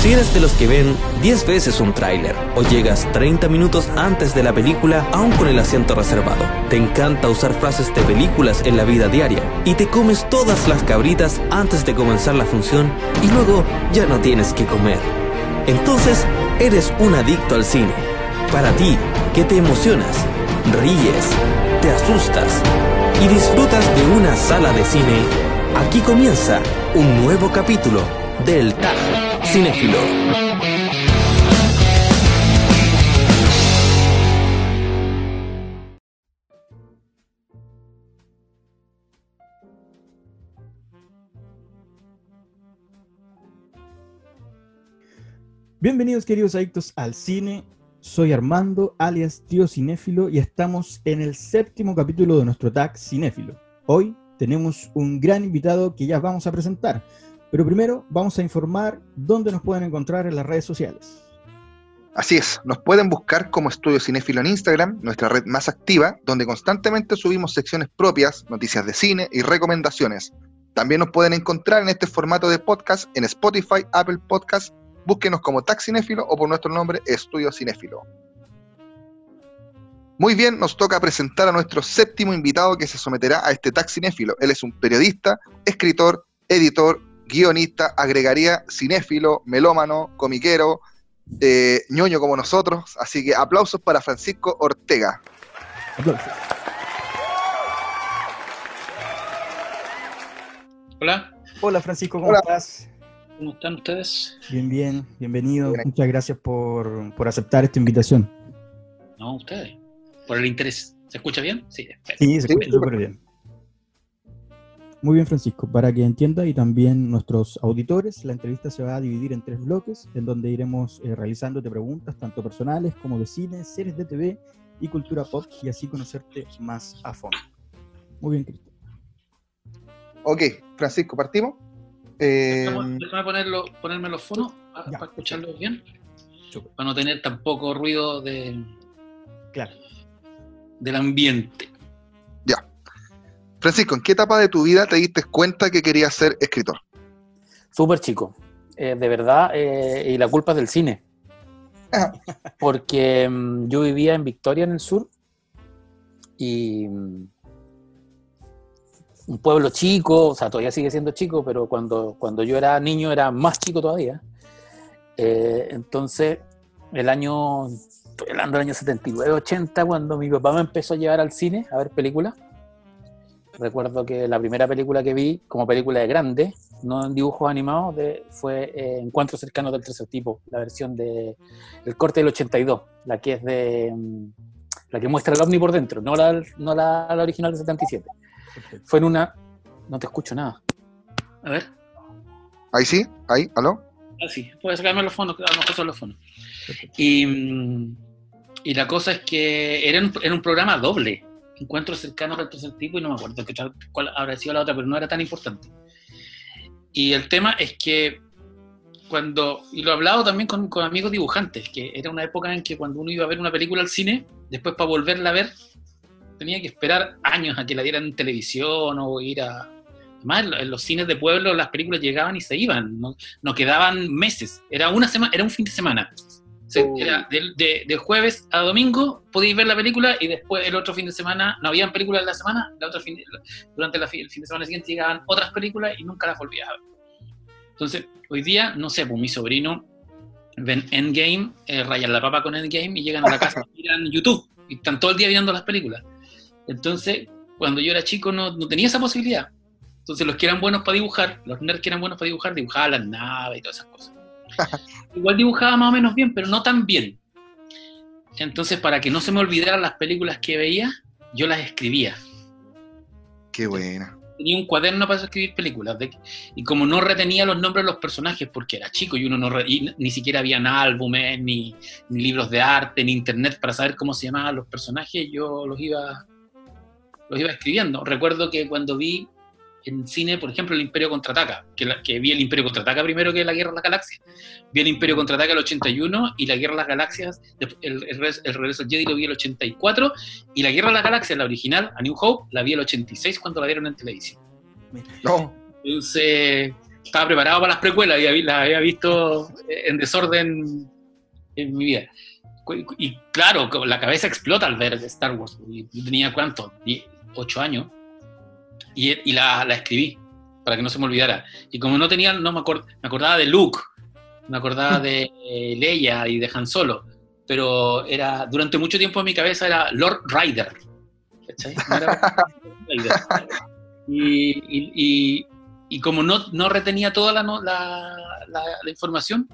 Si eres de los que ven 10 veces un tráiler o llegas 30 minutos antes de la película aún con el asiento reservado, te encanta usar frases de películas en la vida diaria y te comes todas las cabritas antes de comenzar la función y luego ya no tienes que comer. Entonces, eres un adicto al cine. Para ti, que te emocionas, ríes, te asustas y disfrutas de una sala de cine, aquí comienza un nuevo capítulo del TAG Cinéfilo. Bienvenidos queridos adictos al cine, soy Armando, alias Tío Cinéfilo, y estamos en el séptimo capítulo de nuestro tag Cinéfilo. Hoy tenemos un gran invitado que ya vamos a presentar, pero primero vamos a informar dónde nos pueden encontrar en las redes sociales. Así es, nos pueden buscar como Estudio Cinéfilo en Instagram, nuestra red más activa, donde constantemente subimos secciones propias, noticias de cine y recomendaciones. También nos pueden encontrar en este formato de podcast en Spotify, Apple Podcasts, búsquenos como Tag Cinéfilo o por nuestro nombre Estudio Cinéfilo. Muy bien, nos toca presentar a nuestro séptimo invitado que se someterá a este Tag Cinéfilo. Él es un periodista, escritor, editor, guionista, agregaría cinéfilo, melómano, comiquero, eh, ñoño como nosotros. Así que aplausos para Francisco Ortega. Aplausos. Hola, Hola Francisco, ¿cómo Hola. estás? ¿cómo están ustedes? Bien, bien, bienvenido. Bien. Muchas gracias por, por aceptar esta invitación. No, ustedes. Por el interés. ¿Se escucha bien? Sí, espera. Sí, se escucha súper bien. Muy bien, Francisco. Para que entienda y también nuestros auditores, la entrevista se va a dividir en tres bloques, en donde iremos eh, realizándote preguntas, tanto personales como de cine, series de TV y cultura pop, y así conocerte más a fondo. Muy bien, Cristian. Ok, Francisco, partimos. Eh, Déjame déjame ponerlo, ponerme los fonos pa- Ya. para escucharlos bien. Para no tener tampoco ruido de, Claro. del ambiente. Francisco, ¿en qué etapa de tu vida te diste cuenta que querías ser escritor? Súper chico, eh, de verdad, eh, y la culpa es del cine. Porque mm, yo vivía en Victoria, en el sur, y mm, un pueblo chico, o sea, todavía sigue siendo chico, pero cuando, cuando yo era niño era más chico todavía. Eh, entonces, el año, estoy hablando del año 79, 80, cuando mi papá me empezó a llevar al cine a ver películas. Recuerdo que la primera película que vi, como película de grande, no en dibujos animados, de- fue eh, Encuentros cercanos del tercer tipo, la versión de el corte del 82, la que es de mm, la que muestra el ovni por dentro, no la, no la, la original del 77. Perfecto. Fue en una, no te escucho nada. A ver. Ahí sí, ahí, ¿aló? Ah, sí. Puedes sacarme los fonos, que a lo mejor son los fonos. Y, mm, y la cosa es que era un, era un programa doble. Encuentros cercanos del tercer tipo y no me acuerdo otra- cuál habrá sido la otra, pero no era tan importante. Y el tema es que cuando, y lo he hablado también con, amigos dibujantes, que era una época en que cuando uno iba a ver una película al cine, después para volverla a ver, tenía que esperar años a que la dieran en televisión o ir a... Además, en los cines de pueblo las películas llegaban y se iban, no, no quedaban meses, era una semana, era un fin de semana. Se- era del- de, de jueves a domingo podéis ver la película y después el otro fin de semana no habían películas en la semana, la otra fin de- durante la el fin de semana siguiente llegaban otras películas y nunca las volvías a ver. Entonces, hoy día, no sé, pues mi sobrino ven Endgame, eh, rayan la papa con Endgame y llegan a la casa y miran YouTube y están todo el día viendo las películas. Entonces, cuando yo era chico no, no tenía esa posibilidad. Entonces, los que eran buenos para dibujar, los nerds que eran buenos para dibujar, dibujaban las naves y todas esas cosas. Igual dibujaba más o menos bien, pero no tan bien. Entonces, para que no se me olvidaran las películas que veía, yo las escribía. Qué buena. Tenía un cuaderno para escribir películas. de- y como no retenía los nombres de los personajes, porque era chico y uno no re- y ni siquiera habían álbumes, ni, ni libros de arte, ni internet para saber cómo se llamaban los personajes, yo los iba, los iba escribiendo. Recuerdo que cuando vi en cine, por ejemplo, El Imperio Contraataca, que, la- que vi El Imperio Contraataca primero que La Guerra de las Galaxias. Vi El Imperio Contraataca el 81 y La Guerra de las Galaxias, el, el, Regreso- el Regreso del Jedi lo vi el 84 y La Guerra de las Galaxias, la original, A New Hope, la vi el 86 cuando la dieron en televisión. No, Entonces, estaba preparado para las precuelas y las había visto en desorden en mi vida. Y claro, la cabeza explota al ver Star Wars. Yo tenía cuánto, ocho años, y, la, escribí para que no se me olvidara. Y como no tenía, no me, me acordaba de Luke, me acordaba de Leia y de Han Solo, pero era durante mucho tiempo en mi cabeza era Lord Ryder. Y, y, como no, no retenía toda la, la, la, información,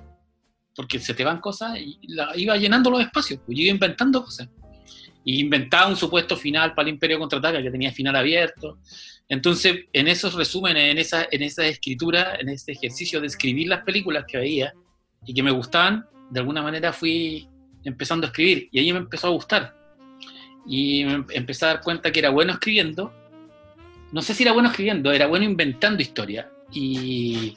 porque se te van cosas, y la, iba llenando los espacios, pues iba inventando cosas. Y inventaba un supuesto final para el Imperio Contraataca que tenía final abierto. Entonces, en esos resúmenes, en esa, en esa escritura, en ese ejercicio de escribir las películas que veía y que me gustaban, de alguna manera fui empezando a escribir y ahí me empezó a gustar. Y me empecé a dar cuenta que era bueno escribiendo. No sé si era bueno escribiendo, era bueno inventando historia. Y,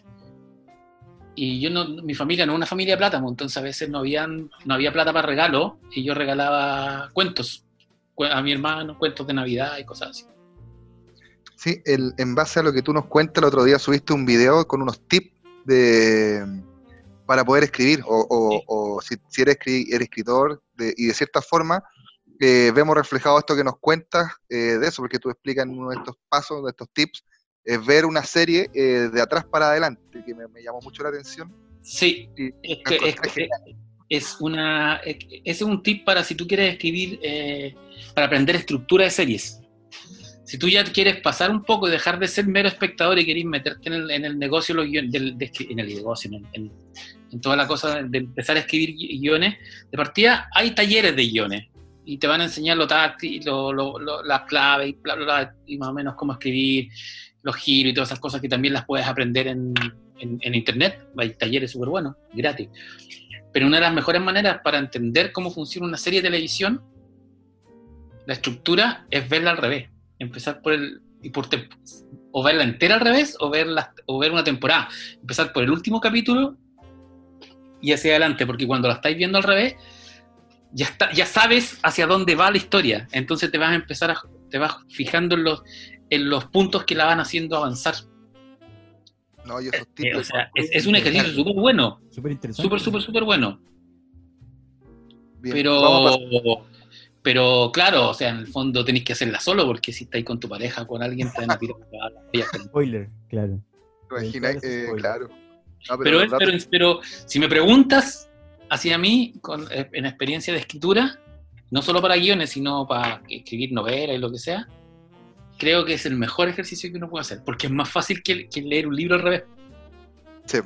y yo no, mi familia no es una familia de pues, entonces a veces no, habían, no había plata para regalo y yo regalaba cuentos a mi hermano, cuentos de Navidad y cosas así. Sí, el, en base a lo que tú nos cuentas, el otro día subiste un video con unos tips de para poder escribir, o, si, eres, escritor, y de cierta forma eh, vemos reflejado esto que nos cuentas eh, de eso, porque tú explicas en uno de estos pasos, de estos tips, es ver una serie eh, de atrás para adelante, que me, llamó mucho la atención. Sí, es, que, es, una, es un tip para si tú quieres escribir, para aprender estructura de series. Si tú ya quieres pasar un poco y dejar de ser mero espectador y querés meterte en el, en el negocio, los en el negocio, en, en toda la cosa de empezar a escribir guiones, de partida hay talleres de guiones y te van a enseñar lo táctil, las claves y, más o menos cómo escribir, los giros y todas esas cosas que también las puedes aprender en, en, internet. Hay talleres súper buenos, gratis. Pero una de las mejores maneras para entender cómo funciona una serie de televisión, la estructura es verla al revés. Empezar por el. Y por o verla entera al revés o, verla, o ver una temporada. Empezar por el último capítulo y hacia adelante, porque cuando la estáis viendo al revés, ya, está, ya sabes hacia dónde va la historia. Entonces te vas a empezar a, te vas fijando en los, en los puntos que la van haciendo avanzar. No, esos eh, o sea, es, un ejercicio súper bueno. Súper interesante. Súper, súper, súper bueno. pero, pero claro, o sea, en el fondo tenéis que hacerla solo, porque si estáis con tu pareja, con alguien, te van a tirar Spoiler, claro. Imagina, eh, claro pero, pero, si me preguntas hacia mí, con, eh, en experiencia de escritura, no solo para guiones, sino para escribir novelas y lo que sea, creo que es el mejor ejercicio que uno puede hacer, porque es más fácil que, leer un libro al revés. Sí.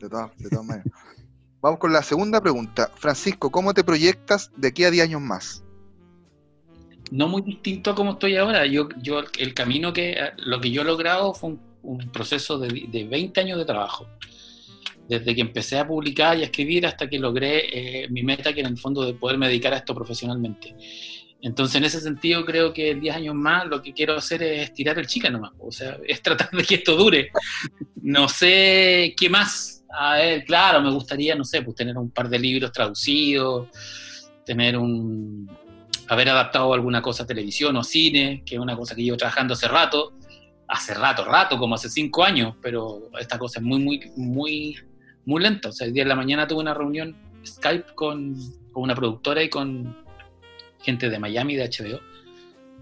De todas, maneras. Vamos con la segunda pregunta. Francisco, ¿cómo te proyectas de aquí a 10 años más? No muy distinto a como estoy ahora. Yo, yo el camino que lo que yo he logrado fue un proceso de, de, 20 años de trabajo. Desde que empecé a publicar y a escribir hasta que logré eh, mi meta, que en el fondo de poderme dedicar a esto profesionalmente. Entonces, en ese sentido, creo que 10 años más lo que quiero hacer es tirar el chica nomás. O sea, es tratar de que esto dure. No sé qué más. A ver, claro, me gustaría, no sé, pues tener un par de libros traducidos, tener un. haber adaptado alguna cosa a televisión o cine, que es una cosa que llevo trabajando hace rato hace rato, rato, como hace cinco años, pero esta cosa es muy, muy, muy, muy lenta. O sea, el día de la mañana tuve una reunión Skype con, una productora y con gente de Miami, de HBO,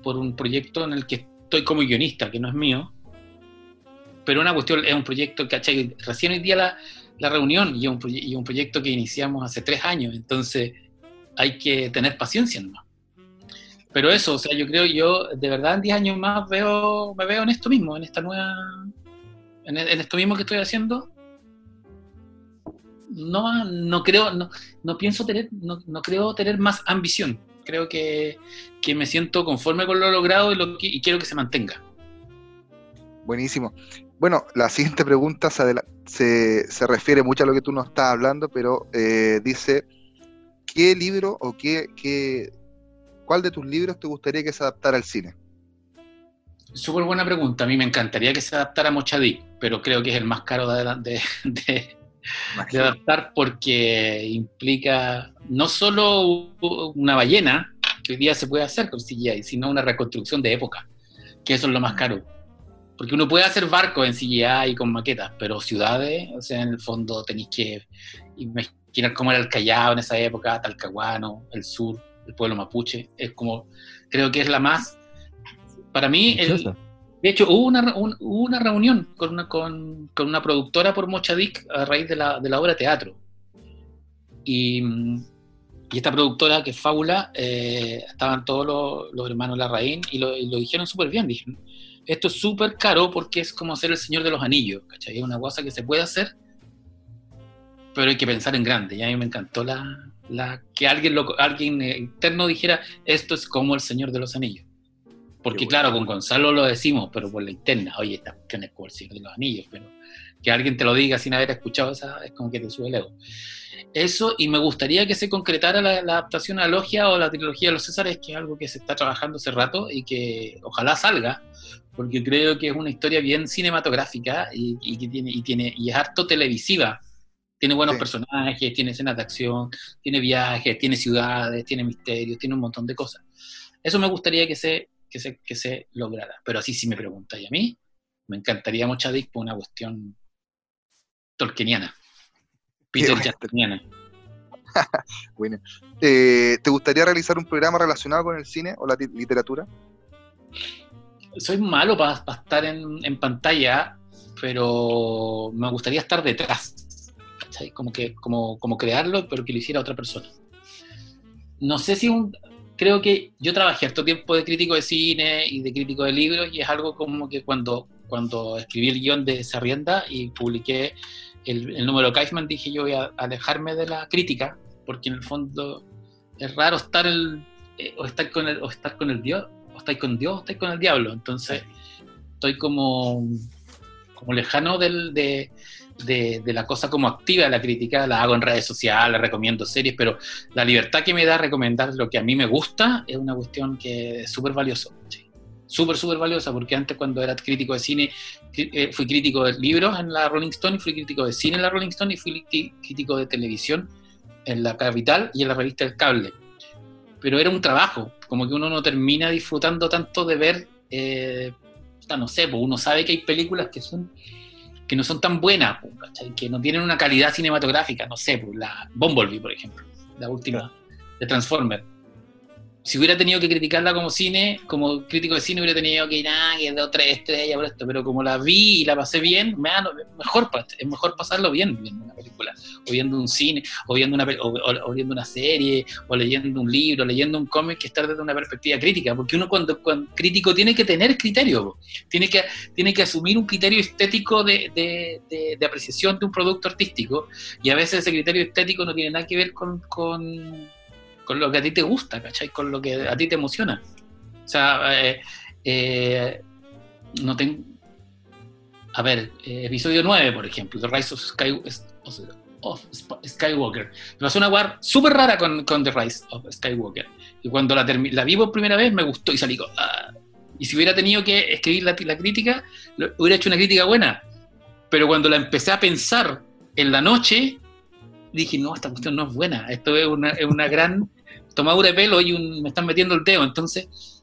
por un proyecto en el que estoy como guionista, que no es mío, pero una cuestión, es un proyecto, que Recién hoy día la, la reunión y un, y un proyecto que iniciamos hace tres años, entonces hay que tener paciencia nomás pero eso, o sea, yo creo, yo de verdad en 10 años más veo, me veo en esto mismo, en esta nueva, en, esto mismo que estoy haciendo. No, no creo, no, no pienso tener, no, no, creo tener más ambición. Creo que, que, me siento conforme con lo logrado y, lo y quiero que se mantenga. Buenísimo. Bueno, la siguiente pregunta se, se, se, refiere mucho a lo que tú nos estás hablando, pero eh, dice, ¿qué libro o qué, qué, ¿cuál de tus libros te gustaría que se adaptara al cine? Súper buena pregunta. A mí me encantaría que se adaptara a Mochadí, pero creo que es el más caro de, adaptar porque implica no solo una ballena, que hoy día se puede hacer con CGI, sino una reconstrucción de época, que eso es lo más caro. Porque uno puede hacer barcos en CGI y con maquetas, pero ciudades, o sea, en el fondo tenéis que imaginar cómo era el Callao en esa época, Talcahuano, el sur, el pueblo mapuche. Es como, creo que es la más, para mí, el, de hecho, hubo una, una reunión con una, con, con una productora por Mochadic a raíz de la, de la obra teatro. Y, y, esta productora, que es Fábula, eh, estaban todos los, los hermanos Larraín y lo, y lo dijeron súper bien. Dijeron, esto es súper caro porque es como hacer el Señor de los Anillos, ¿cachai? Es una cosa que se puede hacer, pero hay que pensar en grande. Y a mí me encantó la, la que alguien, lo, alguien interno dijera, esto es como el Señor de los Anillos. Porque claro, con Gonzalo lo decimos, pero por la interna, oye, esta cuestión es como el Señor de los Anillos, pero que alguien te lo diga sin haber escuchado esa, es como que te sube el ego. Eso, y me gustaría que se concretara la, la, adaptación a Logia o la trilogía de los Césares, que es algo que se está trabajando hace rato y que ojalá salga, porque creo que es una historia bien cinematográfica y, y que tiene, y, tiene, y es harto televisiva. Tiene buenos sí. personajes, tiene escenas de acción, tiene viajes, tiene ciudades, tiene misterios, tiene un montón de cosas. Eso me gustaría que se que se, que se lograra. Pero así si me preguntáis a mí, me encantaría Mochadic por una cuestión tolkieniana. Peter Jacksoniana. bueno. Eh, ¿Te gustaría realizar un programa relacionado con el cine o la literatura? Soy malo para pa estar en, en, pantalla, pero me gustaría estar detrás. ¿cachai? Como, que, como, como crearlo, pero que lo hiciera otra persona. No sé si un, creo que yo trabajé harto tiempo de crítico de cine y de crítico de libros y es algo como que cuando, cuando escribí el guion de Sarrienda y publiqué el, el número Kaufman dije yo voy a alejarme de la crítica porque en el fondo es raro estar el, eh, o estar con el, o estar con el Dios estar con Dios estar con el diablo entonces estoy como como lejano del, de, de, de, la cosa como activa de la crítica, la hago en redes sociales, recomiendo series, pero la libertad que me da recomendar lo que a mí me gusta es una cuestión que es súper valiosa. ¿sí? Súper, súper valiosa, porque antes cuando era crítico de cine, eh, fui crítico de libros en la Rolling Stone, fui crítico de cine en la Rolling Stone y fui crítico de televisión en la Capital y en la revista El Cable. Pero era un trabajo, como que uno no termina disfrutando tanto de ver, eh, no sé, pues uno sabe que hay películas que son que no son tan buenas, ¿cachai? que no tienen una calidad cinematográfica, no sé, pues la Bumblebee, por ejemplo, la última de Transformer. Si hubiera tenido que criticarla como cine, como crítico de cine, hubiera tenido que ir a que de otra estrella por esto, pero como la vi y la pasé bien, me mejor, es mejor pasarlo bien viendo una película, o viendo un cine, o viendo una, o, o, o viendo una serie, o leyendo un libro, leyendo un cómic que está desde una perspectiva crítica, porque uno cuando, cuando crítico tiene que tener criterio, tiene que, tiene que asumir un criterio estético de, de, de, de, apreciación de un producto artístico, y a veces ese criterio estético no tiene nada que ver con, con con lo que a ti te gusta, ¿cachai? Con lo que a ti te emociona. O sea, eh, eh, no tengo... A ver, eh, episodio 9, por ejemplo, The Rise of, Sky, of Skywalker. Me pasó una war súper rara con, con, The Rise of Skywalker. Y cuando la, la vi por primera vez me gustó y salí con... Ah. Y si hubiera tenido que escribir la, la crítica, hubiera hecho una crítica buena. Pero cuando la empecé a pensar en la noche, dije, no, esta cuestión no es buena. Esto es una, es una gran tomadura de pelo y un, me están metiendo el dedo. Entonces,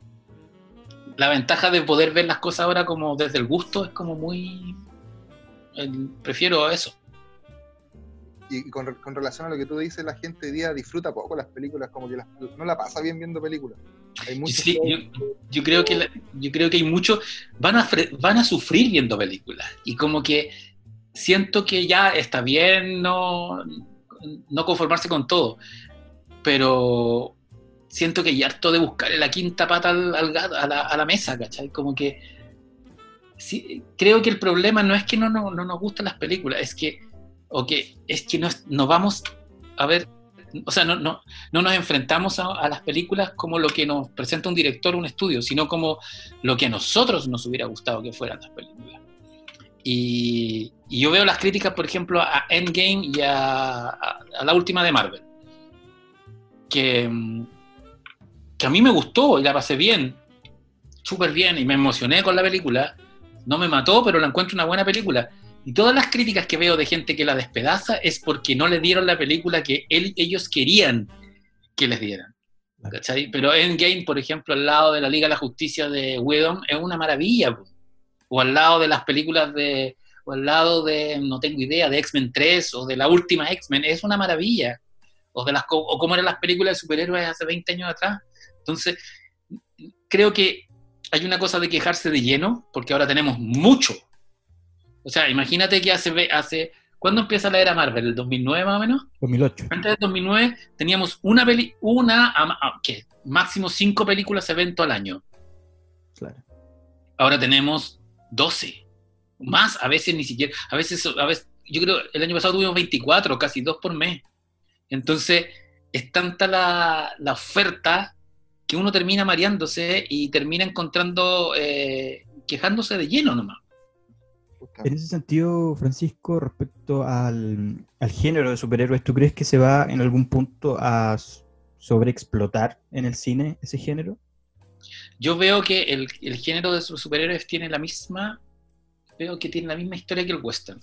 la ventaja de poder ver las cosas ahora como desde el gusto es como muy... Eh, prefiero eso. Y con, con, relación a lo que tú dices, la gente hoy día disfruta poco las películas, como que las, no la pasa bien viendo películas. Hay sí, yo, yo, creo que la, yo creo que hay muchos, van a, van a sufrir viendo películas. Y como que siento que ya está bien no, no conformarse con todo pero siento que ya harto de buscarle la quinta pata al, al a, la, mesa, ¿cachai? Como que creo que el problema no es que no, no, no, nos gustan las películas, es que, o es que nos, nos vamos a ver, o sea, no, no, no nos enfrentamos a, las películas como lo que nos presenta un director, un estudio, sino como lo que a nosotros nos hubiera gustado que fueran las películas. Y, yo veo las críticas, por ejemplo, a Endgame y a la última de Marvel que, que a mí me gustó y la pasé bien, súper bien, y me emocioné con la película. No me mató, pero la encuentro una buena película. Y todas las críticas que veo de gente que la despedaza es porque no le dieron la película que él, ellos querían que les dieran. ¿cachai? Pero Endgame, por ejemplo, al lado de la Liga de la Justicia de Whedon, es una maravilla. o al lado de las películas de, o al lado de, no tengo idea, de X-Men 3 o de la última X-Men, es una maravilla. O, de las, o como eran las películas de superhéroes hace 20 años atrás. Entonces, creo que hay una cosa de quejarse de lleno, porque ahora tenemos mucho. O sea, imagínate que hace, hace ¿cuándo empieza la era Marvel? ¿El 2009 más o menos? 2008. Antes del 2009 teníamos una peli, una, ¿qué? Máximo cinco películas evento al año. Claro. Ahora tenemos 12. Más, a veces ni siquiera, a veces, a veces, yo creo, el año pasado tuvimos 24, casi dos por mes. Entonces, es tanta la, la oferta que uno termina mareándose y termina encontrando, eh, quejándose de lleno nomás. En ese sentido, Francisco, respecto al, al, género de superhéroes, ¿tú crees que se va en algún punto a sobreexplotar en el cine ese género? Yo veo que el, el género de superhéroes tiene la misma, veo que tiene la misma historia que el western.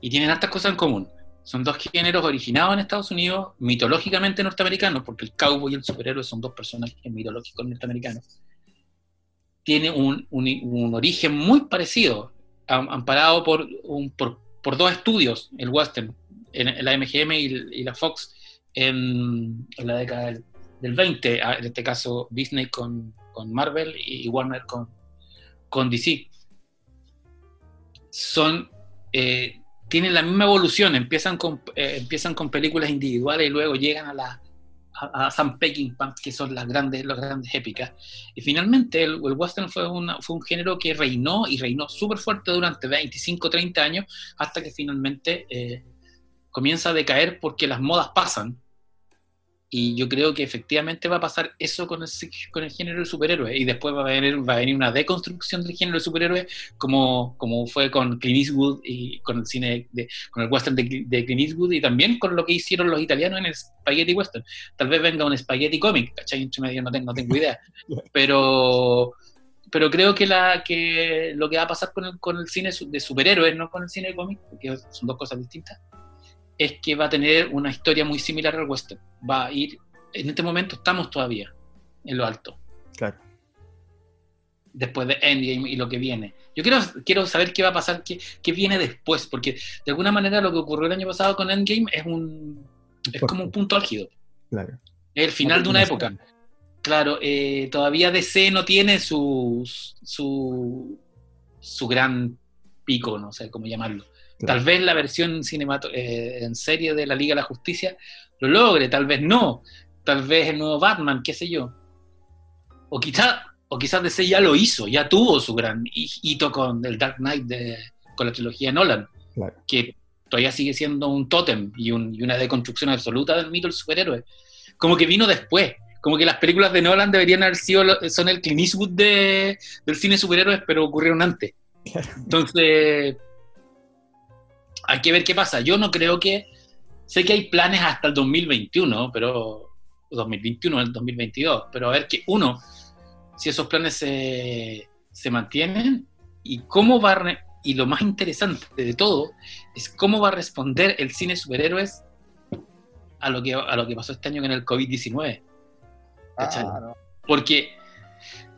Y tienen hartas cosas en común. Son dos géneros originados en Estados Unidos, mitológicamente norteamericanos, porque el cowboy y el superhéroe son dos personajes mitológicos norteamericanos. Tiene un, un, origen muy parecido, amparado por, un, por, por, dos estudios, el western, en, la MGM y, la Fox, en, la década del, 20, en este caso Disney con, con Marvel y Warner con, con DC. Son eh, tienen la misma evolución, empiezan con, eh, empiezan con películas individuales y luego llegan a la a, Sam Peckinpah, que son las grandes, las grandes épicas. Y finalmente el, western fue, fue un género que reinó y reinó súper fuerte durante 25, 30 años, hasta que finalmente eh, comienza a decaer porque las modas pasan y yo creo que efectivamente va a pasar eso con el, con el género de superhéroes. Y después va a, venir, va a venir una deconstrucción del género de superhéroes, como, como fue con Clint Eastwood y con el cine, de, con el western de, Clint Eastwood y también con lo que hicieron los italianos en el Spaghetti Western. Tal vez venga un Spaghetti Comic, ¿cachai? medio no tengo, no tengo idea. Pero pero creo que, la, que lo que va a pasar con el, con el cine de superhéroes, no con el cine de cómic, porque son dos cosas distintas, es que va a tener una historia muy similar al western. Va a ir, en este momento estamos todavía en lo alto. Claro. Después de Endgame y lo que viene. Yo quiero, quiero saber qué va a pasar, qué, qué viene después, porque de alguna manera lo que ocurrió el año pasado con Endgame es un es como un punto álgido. Claro. Es el final de una época. Claro, eh, todavía DC no tiene su, su, su gran pico, no sé cómo llamarlo. Tal vez la versión eh, en serie de la Liga de la Justicia lo logre, tal vez no. Tal vez el nuevo Batman, qué sé yo. O quizás o quizás DC ya lo hizo, ya tuvo su gran hito con el Dark Knight, de, con la trilogía Nolan, que todavía sigue siendo un tótem y, una deconstrucción absoluta del mito del superhéroe. Como que vino después, como que las películas de Nolan deberían haber sido, son el Clint Eastwood de, del cine superhéroes, pero ocurrieron antes. Entonces, hay que ver qué pasa. Yo no creo que. Sé que hay planes hasta el 2021, pero. 2021, el 2022, pero a ver que uno, si esos planes se, se mantienen y cómo va a, y lo más interesante de todo es cómo va a responder el cine superhéroes a lo que, a lo que pasó este año con el COVID-19. Ah, Porque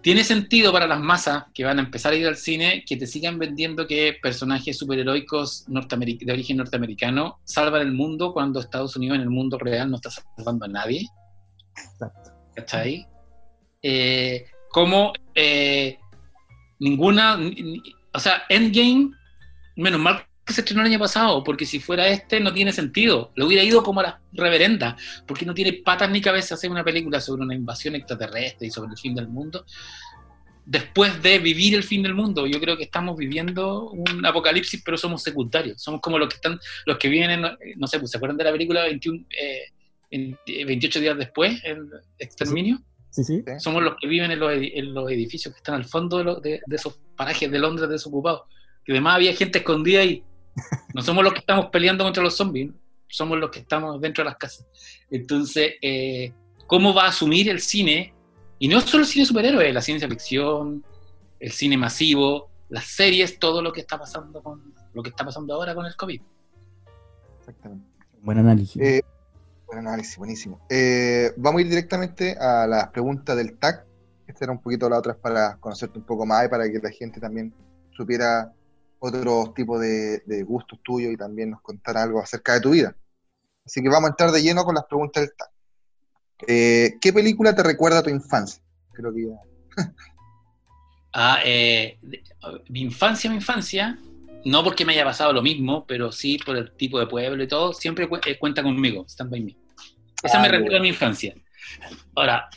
tiene sentido para las masas que van a empezar a ir al cine que te sigan vendiendo que personajes superheroicos de origen norteamericano salvan el mundo cuando Estados Unidos en el mundo real no está salvando a nadie. ¿Cachai? Eh, como eh, ninguna, o sea, Endgame, menos mal que se estrenó el año pasado, porque si fuera este no tiene sentido. Le hubiera ido como a la reverenda, porque no tiene patas ni cabeza hacer una película sobre una invasión extraterrestre y sobre el fin del mundo. Después de vivir el fin del mundo, yo creo que estamos viviendo un apocalipsis, pero somos secundarios. Somos como los que están, los que vienen, no sé, pues, ¿se acuerdan de la película 21, 28 eh, días después, el exterminio? Sí, sí. Somos los que viven en los, edificios que están al fondo de, de esos parajes de Londres desocupados. Que además había gente escondida ahí no somos los que estamos peleando contra los zombies, somos los que estamos dentro de las casas. Entonces, eh, ¿cómo va a asumir el cine? Y no solo el cine superhéroe, la ciencia ficción, el cine masivo, las series, todo lo que está pasando con lo que está pasando ahora con el COVID. Exactamente. Buen análisis. Eh, buen análisis, buenísimo. Eh, vamos a ir directamente a las preguntas del TAC. Esta era un poquito la otra para conocerte un poco más y para que la gente también supiera otros tipos de, de gustos tuyos y también nos contara algo acerca de tu vida. Así que vamos a entrar de lleno con las preguntas del TAC. Eh, ¿Qué película te recuerda a tu infancia? Creo que ya. Ah, eh, mi infancia, mi infancia, no porque me haya pasado lo mismo, pero sí por el tipo de pueblo y todo, siempre cu- eh, cuenta conmigo, Stand By Me. Esa Ah, me recuerda a mi infancia. Ahora,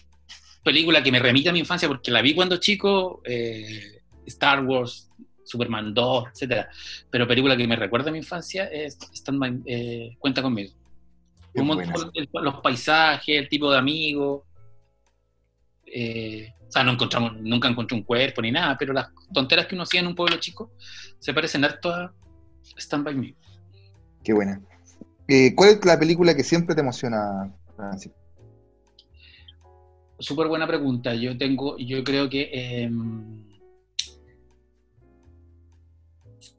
película que me remite a mi infancia porque la vi cuando chico, eh, Star Wars, Superman 2, etcétera. Pero película que me recuerda a mi infancia es Stand By eh, Cuenta conmigo. Un montón- el- los paisajes, el tipo de amigos. eh, o sea, no encontramos, nunca encontré un cuerpo ni nada, pero las tonteras que uno hacía en un pueblo chico se parecen harto a Stand By Me. Qué buena. Eh, ¿Cuál es la película que siempre te emociona, Francis? Súper buena pregunta. Yo tengo, yo creo que eh,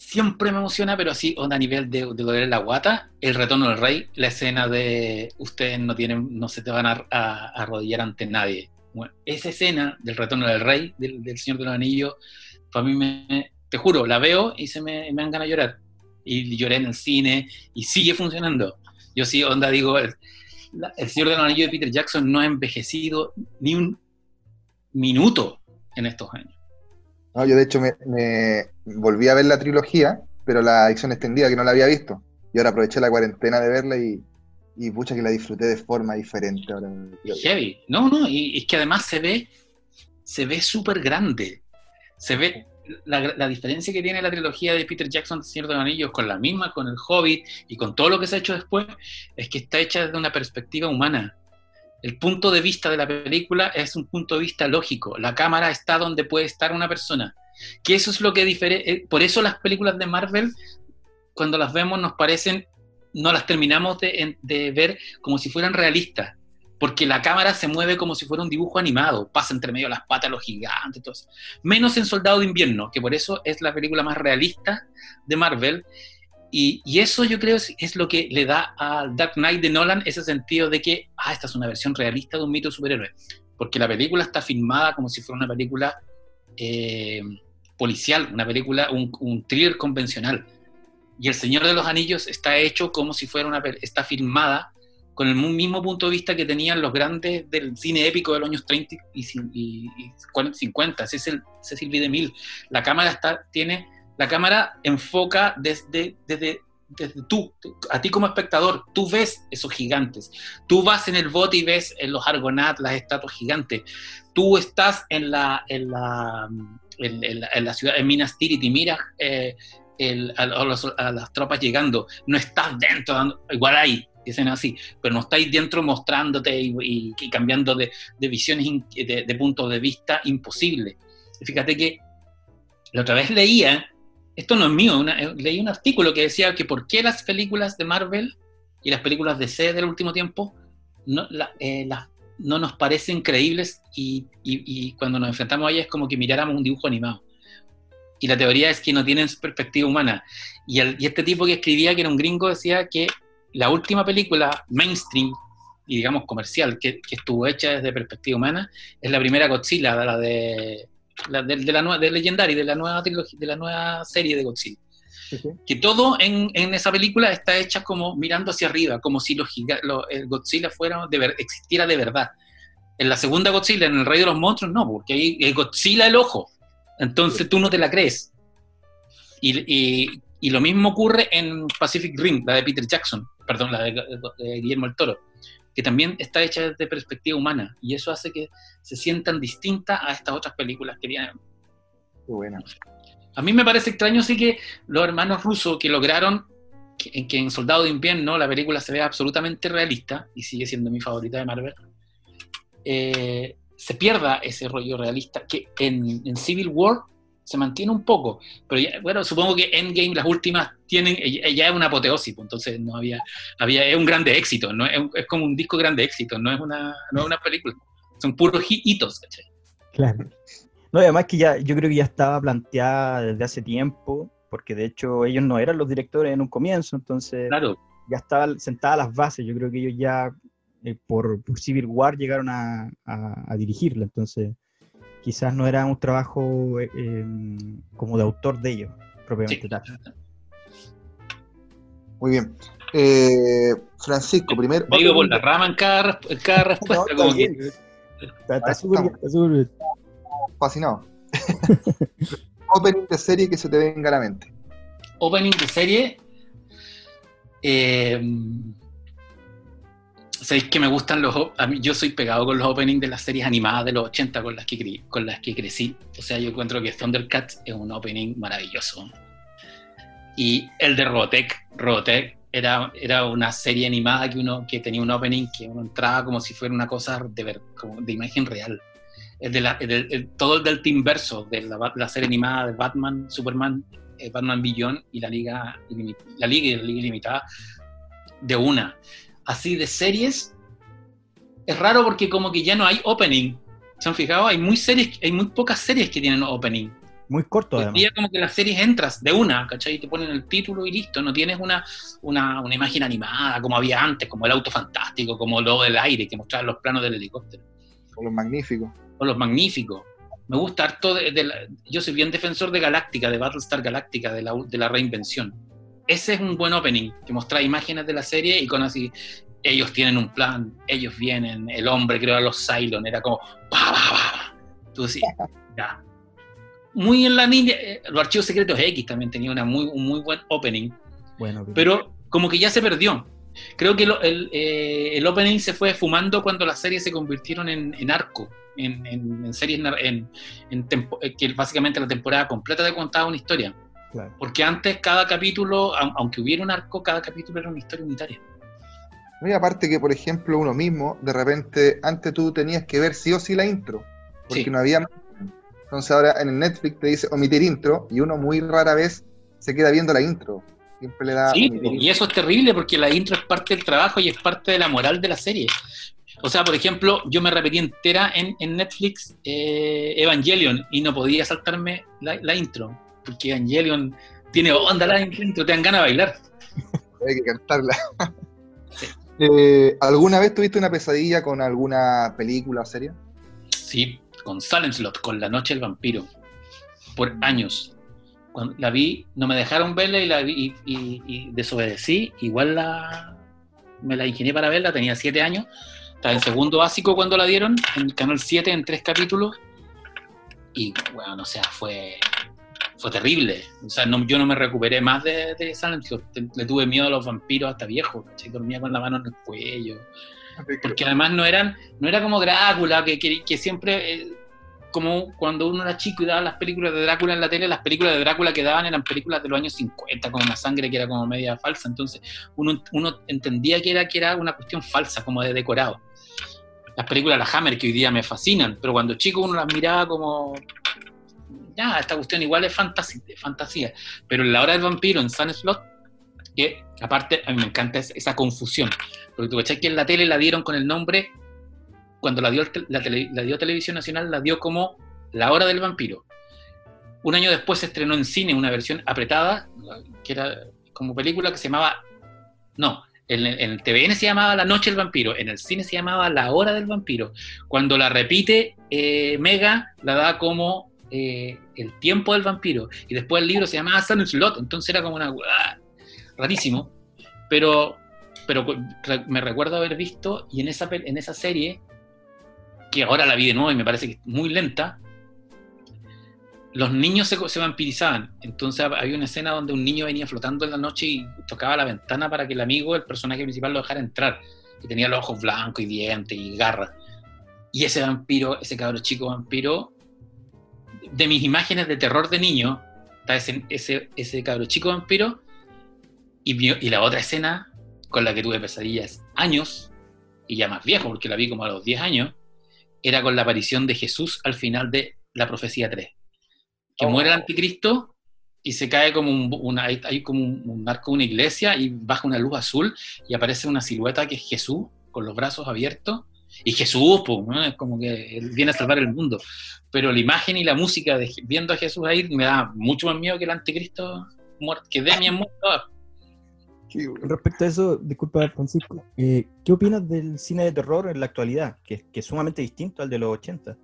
siempre me emociona, pero así, onda a nivel de, de doler la guata, el retorno del rey, la escena de ustedes no tienen, no se te van a, arrodillar ante nadie. Esa escena del retorno del rey, del, Señor de los Anillos, para mí me, te juro, la veo y se me, me dan ganas de llorar. Y lloré en el cine y sigue funcionando. Yo sí, onda, digo, el, el Señor de los Anillos de Peter Jackson no ha envejecido ni un minuto en estos años. No, yo de hecho me, me volví a ver la trilogía, pero la edición extendida que no la había visto. Y ahora aproveché la cuarentena de verla y, y pucha que la disfruté de forma diferente. Ahora. No, no, y es que además se ve, se ve súper grande. Se ve la, la diferencia que tiene la trilogía de Peter Jackson, Señor de los Anillos, con la misma, con el Hobbit y con todo lo que se ha hecho después, es que está hecha desde una perspectiva humana. El punto de vista de la película es un punto de vista lógico. La cámara está donde puede estar una persona. Que eso es lo que difere. Por eso las películas de Marvel, cuando las vemos, nos parecen, no las terminamos de, ver como si fueran realistas. Porque la cámara se mueve como si fuera un dibujo animado, pasa entre medio las patas los gigantes, todo. Menos en Soldado de Invierno, que por eso es la película más realista de Marvel. Y, y eso yo creo es, es lo que le da al Dark Knight de Nolan ese sentido de que, ah, esta es una versión realista de un mito superhéroe. Porque la película está filmada como si fuera una película eh, policial, una película, un, un thriller convencional. Y El Señor de los Anillos está hecho como si fuera una, está filmada con el mismo punto de vista que tenían los grandes del cine épico de los años 30 y, y- y 40, 50. Ese es el Cecil B. DeMille. La cámara está, tiene, la cámara enfoca desde, desde, desde tú, a ti como espectador, tú ves esos gigantes. Tú vas en el bote y ves en los Argonauts las estatuas gigantes. Tú estás en la, en la, en, en en la ciudad, en Minas Tirith y miras eh, el- a, a los- a las tropas llegando. No estás dentro, igual hay escenas así, pero no estáis dentro mostrándote y, y- y cambiando de, de visiones, de, de puntos de vista imposible. Fíjate que la otra vez leía, esto no es mío, eh, leí un artículo que decía que por qué las películas de Marvel y las películas de DC del último tiempo no, eh, nos parecen creíbles y, cuando nos enfrentamos a ellas es como que miráramos un dibujo animado. Y la teoría es que no tienen perspectiva humana. Y, el- este tipo que escribía, que era un gringo, decía que la última película mainstream y digamos comercial que, que estuvo hecha desde perspectiva humana es la primera Godzilla, la de la de, de la nueva de Legendary, de la nueva trilogía, de la nueva serie de Godzilla. Que todo en, en esa película está hecha como mirando hacia arriba, como si los lo- el Godzilla fuera de ver- existiera de verdad. En la segunda Godzilla, en el Rey de los Monstruos, no, porque ahí es Godzilla el ojo. Entonces tú no te la crees. Y, y- y lo mismo ocurre en Pacific Rim, la de Peter Jackson, perdón, la de, de Guillermo el Toro, que también está hecha desde perspectiva humana. Y eso hace que se sientan distintas a estas otras películas que vienen. Qué buena. A mí me parece extraño sí que los hermanos rusos que lograron que, en que en Soldado de Invierno la película se vea absolutamente realista, y sigue siendo mi favorita de Marvel, eh, se pierda ese rollo realista que en, en Civil War se mantiene un poco, pero ya- bueno, supongo que Endgame, las últimas, tienen, eh, ya es una apoteosis, pues, entonces no había, había, es un grande éxito, ¿no? es, un- es como un disco grande éxito, no es una, no es una película, son puros hi- hitos, ¿cachai? Claro. No, y además que ya, yo creo que ya estaba planteada desde hace tiempo, porque de hecho ellos no eran los directores en un comienzo, entonces Claro, ya estaban sentadas las bases. Yo creo que ellos ya eh, por, por Civil War llegaron a, a- a dirigirla, entonces quizás no era un trabajo eh, em, como de autor de ellos, propiamente Sí. tal. Muy bien. Eh, Francisco, primer. Me ido por la rama en cada, res- en cada respuesta. No, como está que- bien. Está, está Ahí súper bien, está súper bien. Fascinado. Opening de serie que se te venga a la mente. opening de serie. Eh, Sabéis que me gustan los. A mí, yo soy pegado con los openings de las series animadas de los 80 con las que, con las que crecí. O sea, yo encuentro que Thundercats es un opening maravilloso. Y el de Robotech. Robotech era, era una serie animada que, uno, que tenía un opening que uno entraba como si fuera una cosa de, ver, como de imagen real. El de la- el el- todo el del Team Verso, de la, la serie animada de Batman, Superman, eh, Batman Beyond y la Liga, la Liga la Liga Ilimitada de una. Así de series, es raro porque como que ya no hay opening. ¿Se han fijado? Hay muy, series, hay muy pocas series que tienen opening. Muy corto, Hoy además. día como que las series entras de una, ¿cachai? Y te ponen el título y listo. No tienes una, una, una imagen animada como había antes, como el auto fantástico, como lo del aire que mostraban los planos del helicóptero Con los magníficos. o los magníficos. Me gusta harto de, de la- yo soy bien defensor de Galáctica, de Battlestar Galáctica, de la, de la reinvención. Ese es un buen opening, que muestra imágenes de la serie y con así, ellos tienen un plan, ellos vienen, el hombre creó a los Cylon, era como, pa, pa, pa. Tú decís, ya. Muy en la línea, eh, los archivos secretos X también tenía una muy, un muy buen opening, Bueno, pero como que ya se perdió. Creo que lo- el, eh, el opening se fue fumando cuando las series se convirtieron en, en arco, en, en- en series en tempo- eh, que básicamente la temporada completa te contaba una historia. Claro. Porque antes cada capítulo, au- aunque hubiera un arco, cada capítulo era una historia unitaria. Y aparte que, por ejemplo, uno mismo, de repente, antes tú tenías que ver sí o sí la intro, porque Sí. no había más. Entonces ahora en el Netflix te dice omitir intro, y uno muy rara vez se queda viendo la intro. Siempre le da Sí, y eso es terrible porque la intro es parte del trabajo y es parte de la moral de la serie. O sea, por ejemplo, yo me repetí entera en, en Netflix eh, Evangelion y no podía saltarme la, la intro, porque Evangelion tiene onda la intro, te dan ganas de bailar. hay que cantarla. Eh, ¿Alguna vez tuviste una pesadilla con alguna película o serie? Sí, con Silent Slot, con La Noche del Vampiro, por años. Cuando la vi, no me dejaron verla y la vi y, y- y desobedecí. Igual la, me la ingenié para verla, tenía siete años. Estaba en segundo básico cuando la dieron, en el canal 7, en tres capítulos. Y bueno, o sea, fue, fue terrible. O sea, no- yo no me recuperé más de, de. Le tuve miedo a los vampiros hasta viejo. Dormía con la mano en el cuello porque además no eran no era como Drácula que, siempre eh, como cuando uno era chico y daba las películas de Drácula en la tele las películas de Drácula que daban eran películas de los años 50 con una sangre que era como media falsa entonces uno, uno entendía que era que era una cuestión falsa como de decorado las películas de la Hammer que hoy día me fascinan pero cuando chico uno las miraba como ya esta cuestión igual es fantasía, pero en la hora del vampiro en Sun Slot que aparte a mí me encanta es- esa confusión porque tú cachai que en la tele la dieron con el nombre, cuando la dio, la, tele- la dio Televisión Nacional, la dio como La Hora del Vampiro. Un año después se estrenó en cine una versión apretada, que era como película que se llamaba. No, en, el- en el TVN se llamaba La Noche del Vampiro, en el cine se llamaba La Hora del Vampiro. Cuando la repite eh, Mega, la da como eh, El Tiempo del Vampiro. Y después el libro se llamaba Sun Slot, entonces era como una. ¡ah! rarísimo. Pero pero me recuerdo haber visto y en esa, en esa serie, que ahora la vi de nuevo y me parece que es muy lenta, los niños se, se vampirizaban. Entonces había una escena donde un niño venía flotando en la noche y tocaba la ventana para que el amigo, el personaje principal, lo dejara entrar. Y tenía los ojos blancos y dientes y garras. Y ese vampiro, ese cabro chico vampiro, de mis imágenes de terror de niño, está ese, ese, ese cabro chico vampiro y, y la otra escena con la que tuve pesadillas años, y ya más viejo, porque la vi como a los 10 años, era con la aparición de Jesús al final de la profecía 3. Que Oh. muere el anticristo y se cae como un, una, hay, como un, un arco de una iglesia y baja una luz azul y aparece una silueta que es Jesús con los brazos abiertos. Y Jesús, pues, ¿no? es como que él viene a salvar el mundo. Pero la imagen y la música de viendo a Jesús ahí me da mucho más miedo que el anticristo muerto, que Demian muerto. Respecto a eso, disculpa Francisco, eh, ¿qué opinas del cine de terror en la actualidad? Que, que es sumamente distinto al de los 80.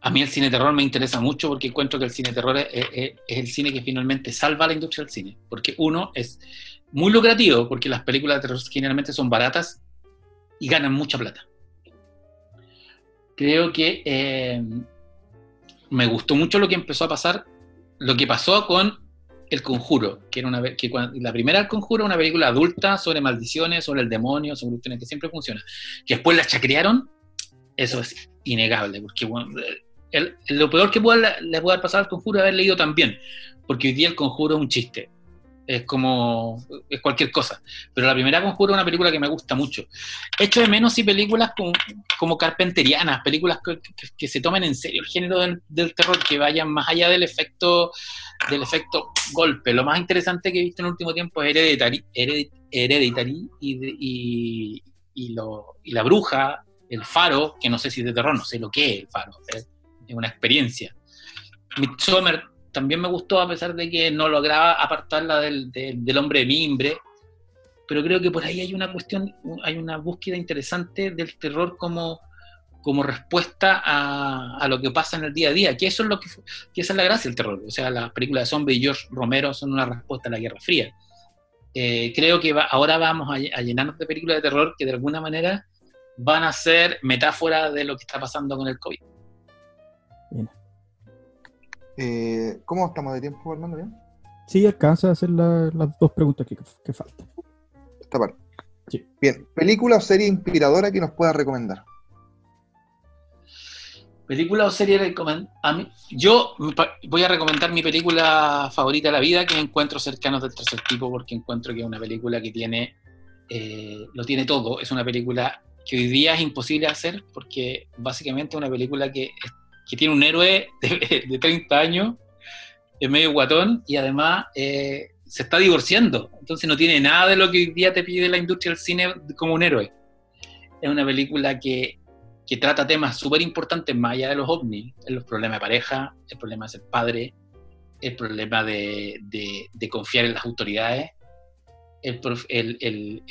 A mí el cine terror me interesa mucho porque encuentro que el cine terror es, es- es el cine que finalmente salva a la industria del cine. Porque uno es muy lucrativo, porque las películas de terror generalmente son baratas y ganan mucha plata. Creo que eh, me gustó mucho lo que empezó a pasar, lo que pasó con El Conjuro, que era una que cuando- la primera El Conjuro, una película adulta sobre maldiciones, sobre el demonio, sobre cuestiones que siempre funciona. Que después la chacrearon, eso es innegable, porque lo peor que pueda, le puede haber pasado al Conjuro es haber leído también, porque hoy día El Conjuro es un chiste. Es como, es cualquier cosa. Pero la primera Conjuro es una película que me gusta mucho. Echo de menos y películas como, como carpenterianas, películas que, se tomen en serio el género del, terror, que vayan más allá del efecto del efecto golpe. Lo más interesante que he visto en el último tiempo es Hereditary, Heredit- Hereditary y, y, y lo- y La Bruja, El Faro, que no sé si es de terror, no sé lo que es El Faro, es una experiencia. Midsommar también me gustó, a pesar de que no lograba apartarla del, del- hombre mimbre, pero creo que por ahí hay una cuestión, hay una búsqueda interesante del terror como, como respuesta a, a lo que pasa en el día a día, que eso es lo que, que esa es la gracia del terror. O sea, las películas de zombies de George Romero son una respuesta a la Guerra Fría. Eh, creo que ahora vamos a llenarnos de películas de terror que de alguna manera van a ser metáfora de lo que está pasando con el COVID. Eh, ¿Cómo estamos de tiempo, Armando? ¿Bien? Sí, alcanza a hacer la- las dos preguntas que, que faltan. Esta parte. Sí. Bien, película o serie inspiradora que nos pueda recomendar. Película o serie recomen- a mí- Yo voy a recomendar mi película favorita de la vida, que es Encuentros cercanos del tercer tipo, porque encuentro que es una película que tiene, eh, lo tiene todo. Es una película que hoy día es imposible hacer, porque básicamente es una película que, que tiene un héroe de, de 30 años, es medio guatón, y además eh, se está divorciando. Entonces no tiene nada de lo que hoy día te pide la industria del cine como un héroe. Es una película que que trata temas súper importantes más allá de los ovnis, los problemas de pareja, el problema de ser padre, el problema de, de- confiar en las autoridades, el- el-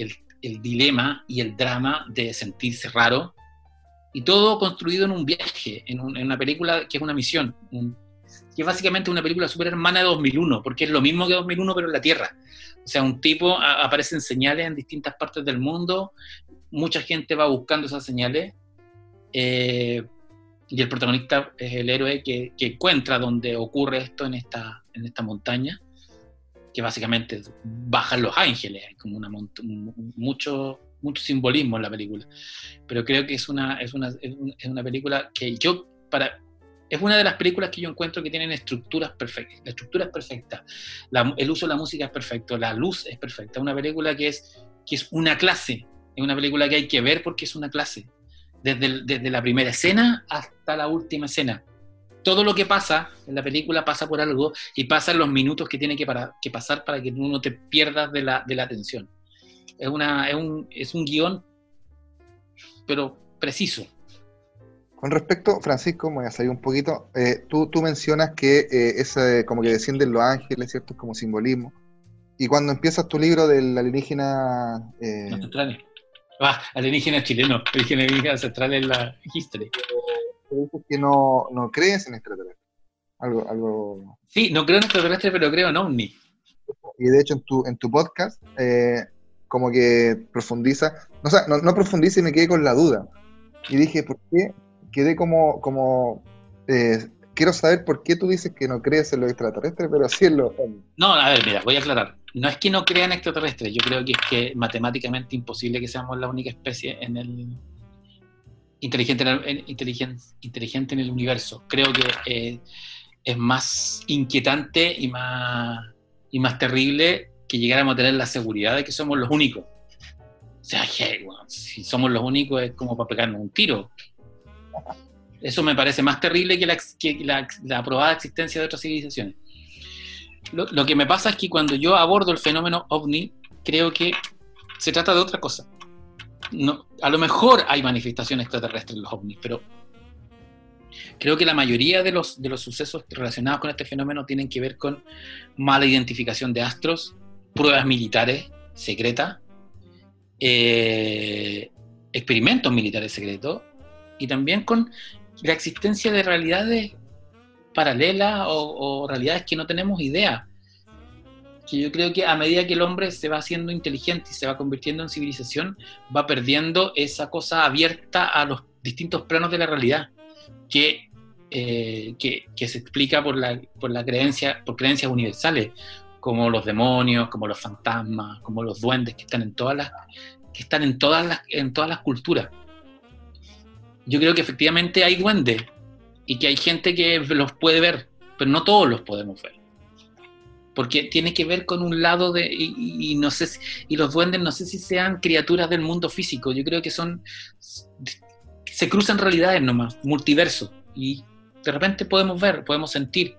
el dilema y el drama de sentirse raro, y todo construido en un viaje, en, un- en una película que es una misión, un- que es básicamente una película súper hermana de 2001, porque es lo mismo que 2001 pero en la Tierra. O sea, un tipo, a- aparecen señales en distintas partes del mundo, mucha gente va buscando esas señales, eh, y el protagonista es el héroe que, que encuentra donde ocurre esto en esta, en esta montaña, que básicamente bajan los ángeles, como una mucho, mucho simbolismo en la película. Pero creo que es una, es una, es un- es una película que yo, para, es una de las películas que yo encuentro que tienen estructuras perfectas. La estructura es perfecta, la- el uso de la música es perfecto, la luz es perfecta. Una película que es, que es una clase, es una película que hay que ver porque es una clase desde, el- desde la primera escena hasta la última escena. Todo lo que pasa en la película pasa por algo y pasa en los minutos que tiene que, para- que pasar para que tú no te pierdas de la, de la atención. Es, una, es, un, es un guion, pero preciso. Con respecto, Francisco, me voy a salir un poquito. eh, tú, tú mencionas que eh, es eh, como que descienden los ángeles, ¿cierto? Es como simbolismo. Y cuando empiezas tu libro del alienígena, eh, Ancestrales. Ah, alienígena chileno, alienígena ancestral en la history. dices que no, no crees en extraterrestres. Algo, algo. Sí, no creo en extraterrestre, pero creo en ovni. Y de hecho, en tu, en tu podcast, eh, como que profundiza. No, o sea, no, no profundiza y me quedé con la duda. Y dije, ¿por qué? Quedé como. como eh, quiero saber por qué tú dices que no crees en los extraterrestres, pero sí en ovnis. No, a ver, mira, voy a aclarar. No es que no crean extraterrestres, yo creo que es que matemáticamente imposible que seamos la única especie en el inteligente en el, en- inteligen- inteligente en el universo. Creo que eh, es más inquietante y más, y más terrible que llegáramos a tener la seguridad de que somos los únicos. O sea, que, bueno, si somos los únicos es como para pegarnos un tiro. Eso me parece más terrible que la, que la, la probada existencia de otras civilizaciones. Lo, lo que me pasa es que cuando yo abordo el fenómeno ovni, creo que se trata de otra cosa. No, a lo mejor hay manifestaciones extraterrestres en los ovnis, pero creo que la mayoría de los, de los sucesos relacionados con este fenómeno tienen que ver con mala identificación de astros, pruebas militares secretas, eh, experimentos militares secretos y también con la existencia de realidades paralelas o, realidades que no tenemos idea. Que yo creo que a medida que el hombre se va haciendo inteligente y se va convirtiendo en civilización, va perdiendo esa cosa abierta a los distintos planos de la realidad, que, eh, que se explica por la, por la creencia, por creencias universales, como los demonios, como los fantasmas, como los duendes que están en todas las, que están en todas las, en todas las culturas. Yo creo que efectivamente hay duendes y que hay gente que los puede ver, pero no todos los podemos ver. Porque tiene que ver con un lado de. Y, y no sé si- y los duendes no sé si sean criaturas del mundo físico. Yo creo que son. Se cruzan realidades nomás, multiverso. Y de repente podemos ver, podemos sentir.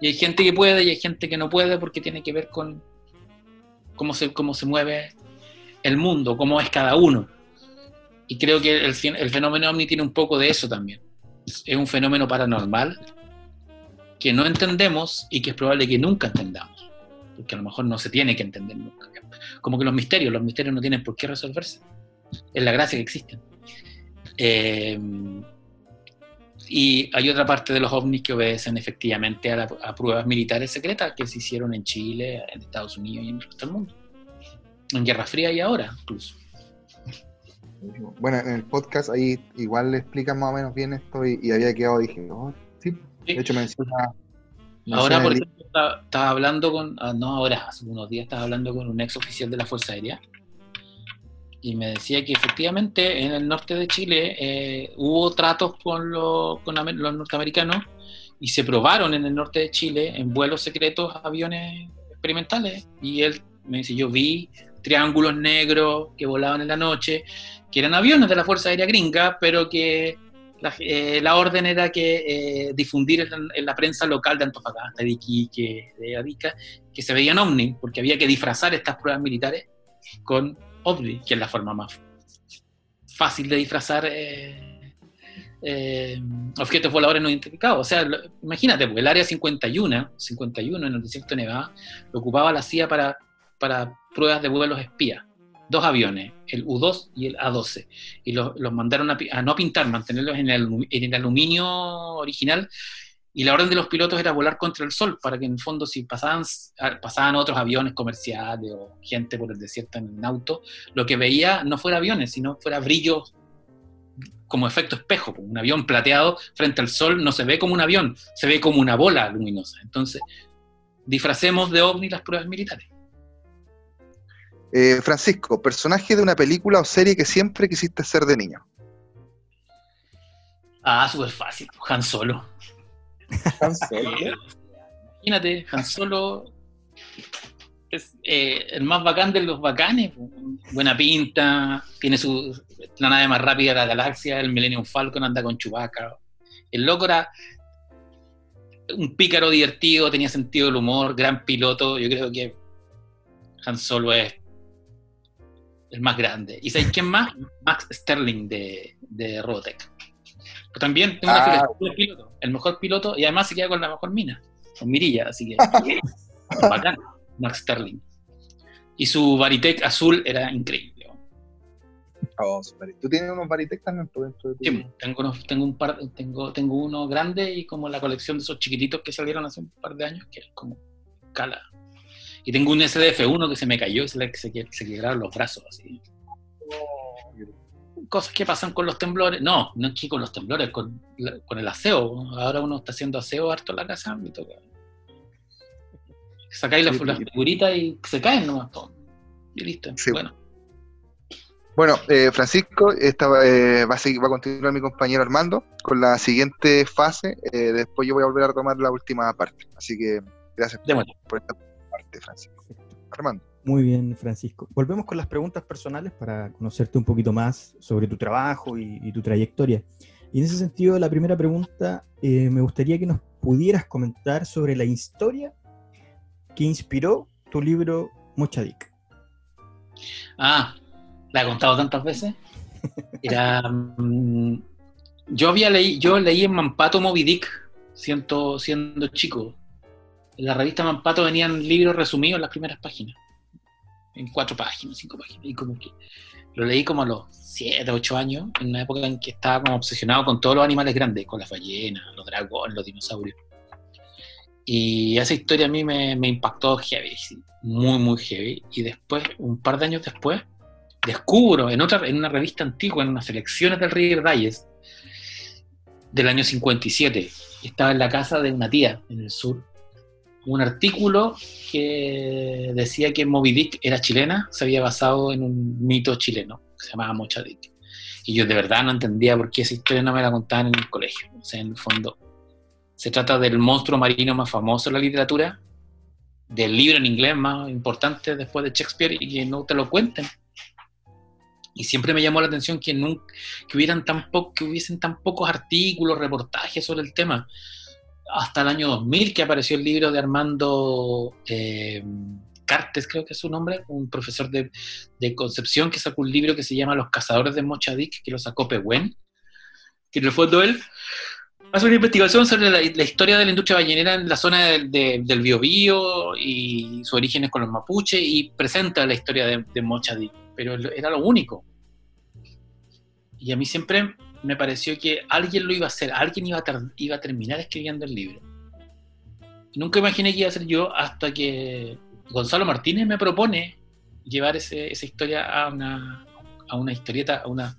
Y hay gente que puede y hay gente que no puede porque tiene que ver con cómo se, cómo se mueve el mundo, cómo es cada uno. Y creo que el, el fenómeno ovni tiene un poco de eso también. Es un fenómeno paranormal que no entendemos y que es probable que nunca entendamos. Porque a lo mejor no se tiene que entender nunca. Como que los misterios, los misterios no tienen por qué resolverse. Es la gracia que existen. Eh, y hay otra parte de los ovnis que obedecen efectivamente a, la- a pruebas militares secretas que se hicieron en Chile, en Estados Unidos y en el resto del mundo. En Guerra Fría y ahora, incluso. Bueno, en el podcast ahí igual le explican más o menos bien esto y, y había quedado, dije, oh, sí. Sí. De hecho menciona... Ahora, por ejemplo, estaba, estaba hablando con, ah, no ahora, hace unos días estaba hablando con un ex oficial de la Fuerza Aérea y me decía que efectivamente en el norte de Chile eh, hubo tratos con, los, con los norteamericanos y se probaron en el norte de Chile en vuelos secretos aviones experimentales. Y él me dice, yo vi triángulos negros que volaban en la noche, que eran aviones de la Fuerza Aérea Gringa, pero que la, eh, orden era que eh, difundir en, en la prensa local de Antofagasta, de Iquique, de Arica, que se veían ovni, porque había que disfrazar estas pruebas militares con ovni, que es la forma más fácil de disfrazar eh, eh, objetos voladores no identificados. O sea, imagínate, pues, el área 51, 51 en el desierto de Nevada, lo ocupaba la CIA para, para pruebas de vuelos espía. Dos aviones, el U-2 y el A-12 y los, los mandaron a, a no pintar, mantenerlos en el, en el aluminio original. Y la orden de los pilotos era volar contra el sol, para que en el fondo si pasaban, a- pasaban otros aviones comerciales o gente por el desierto en auto, lo que veía no fuera aviones, sino fuera brillos como efecto espejo. Un avión plateado frente al sol no se ve como un avión, se ve como una bola luminosa. Entonces, disfracemos de ovni las pruebas militares. Eh, Francisco, personaje de una película o serie que siempre quisiste ser de niño. Ah, súper fácil. Han Solo. Imagínate, Han Solo es eh, el más bacán de los bacanes. Buena pinta, tiene su la nave más rápida de la galaxia, el Millennium Falcon anda con Chewbacca. El loco era un pícaro divertido, tenía sentido del humor, gran piloto. Yo creo que Han Solo es el más grande. ¿Y sabéis quién más? Max Sterling de, de Robotech. También tengo una Ah. filosofía de piloto, el mejor piloto y además se queda con la mejor mina, con Mirilla, así que bacán, Max Sterling. Y su Varitech azul era increíble. Oh. ¿Tú tienes unos Varitech también por dentro de tu... Sí, tengo, unos- tengo un par, tengo, tengo uno grande y como la colección de esos chiquititos que salieron hace un par de años, que es como cala. Y tengo un SDF1 que se me cayó y se le se, se quebraron los brazos así. Cosas que pasan con los temblores. No, no es que con los temblores, con, con el aseo. Ahora uno está haciendo aseo harto en la casa, me toca. Sacáis las, figuritas y se caen nomás. po. Y listo. Sí. Bueno, Bueno, eh, Francisco, esta, eh, va, a seguir- va a continuar mi compañero Armando con la siguiente fase. eh, después yo voy a volver a tomar la última parte. Así que gracias por, por esta parte, Francisco. Armando. Muy bien, Francisco. Volvemos con las preguntas personales para conocerte un poquito más sobre tu trabajo y, tu trayectoria. Y en ese sentido, la primera pregunta, eh, me gustaría que nos pudieras comentar sobre la historia que inspiró tu libro Mochadik. Ah, la he contado tantas veces. Era. mm, yo había leído, yo leí en Mampato Moby siendo, siendo chico. En la revista Mampato venían libros resumidos en las primeras páginas. En cuatro páginas, cinco páginas. Y como que Lo leí como a los 7, 8 años, en una época en que estaba como obsesionado con todos los animales grandes, con las ballenas, los dragones, los dinosaurios. Y esa historia a mí me, me impactó heavy, muy, muy heavy. Y después, un par de años después, descubro en, otra, en una revista antigua, en unas selecciones del Reader Digest, del año 57, estaba en la casa de una tía en el sur, un artículo que decía que Moby Dick era chilena, se había basado en un mito chileno que se llamaba Mocha Dick. Y yo de verdad no entendía por qué esa historia no me la contaban en el colegio. O sea, en el fondo, se trata del monstruo marino más famoso en la literatura, del libro en inglés más importante después de Shakespeare y que no te lo cuenten. Y siempre me llamó la atención que, nunca, que, hubieran tan que hubiesen tan pocos artículos, reportajes sobre el tema. Hasta el año 2000 que apareció el libro de Armando eh, Cartes, creo que es su nombre, un profesor de, Concepción que sacó un libro que se llama Los cazadores de Mochadic, que lo sacó Pehuen, que en el fondo él hace una investigación sobre la, historia de la industria ballenera en la zona de, del Biobío y sus orígenes con los mapuches y presenta la historia de, de Mochadic, pero era lo único. Y a mí siempre me pareció que alguien lo iba a hacer, alguien iba a, iba a terminar escribiendo el libro. nunca imaginé que iba a ser yo hasta que Gonzalo Martínez me propone llevar ese, esa historia a una, a una historieta, a una,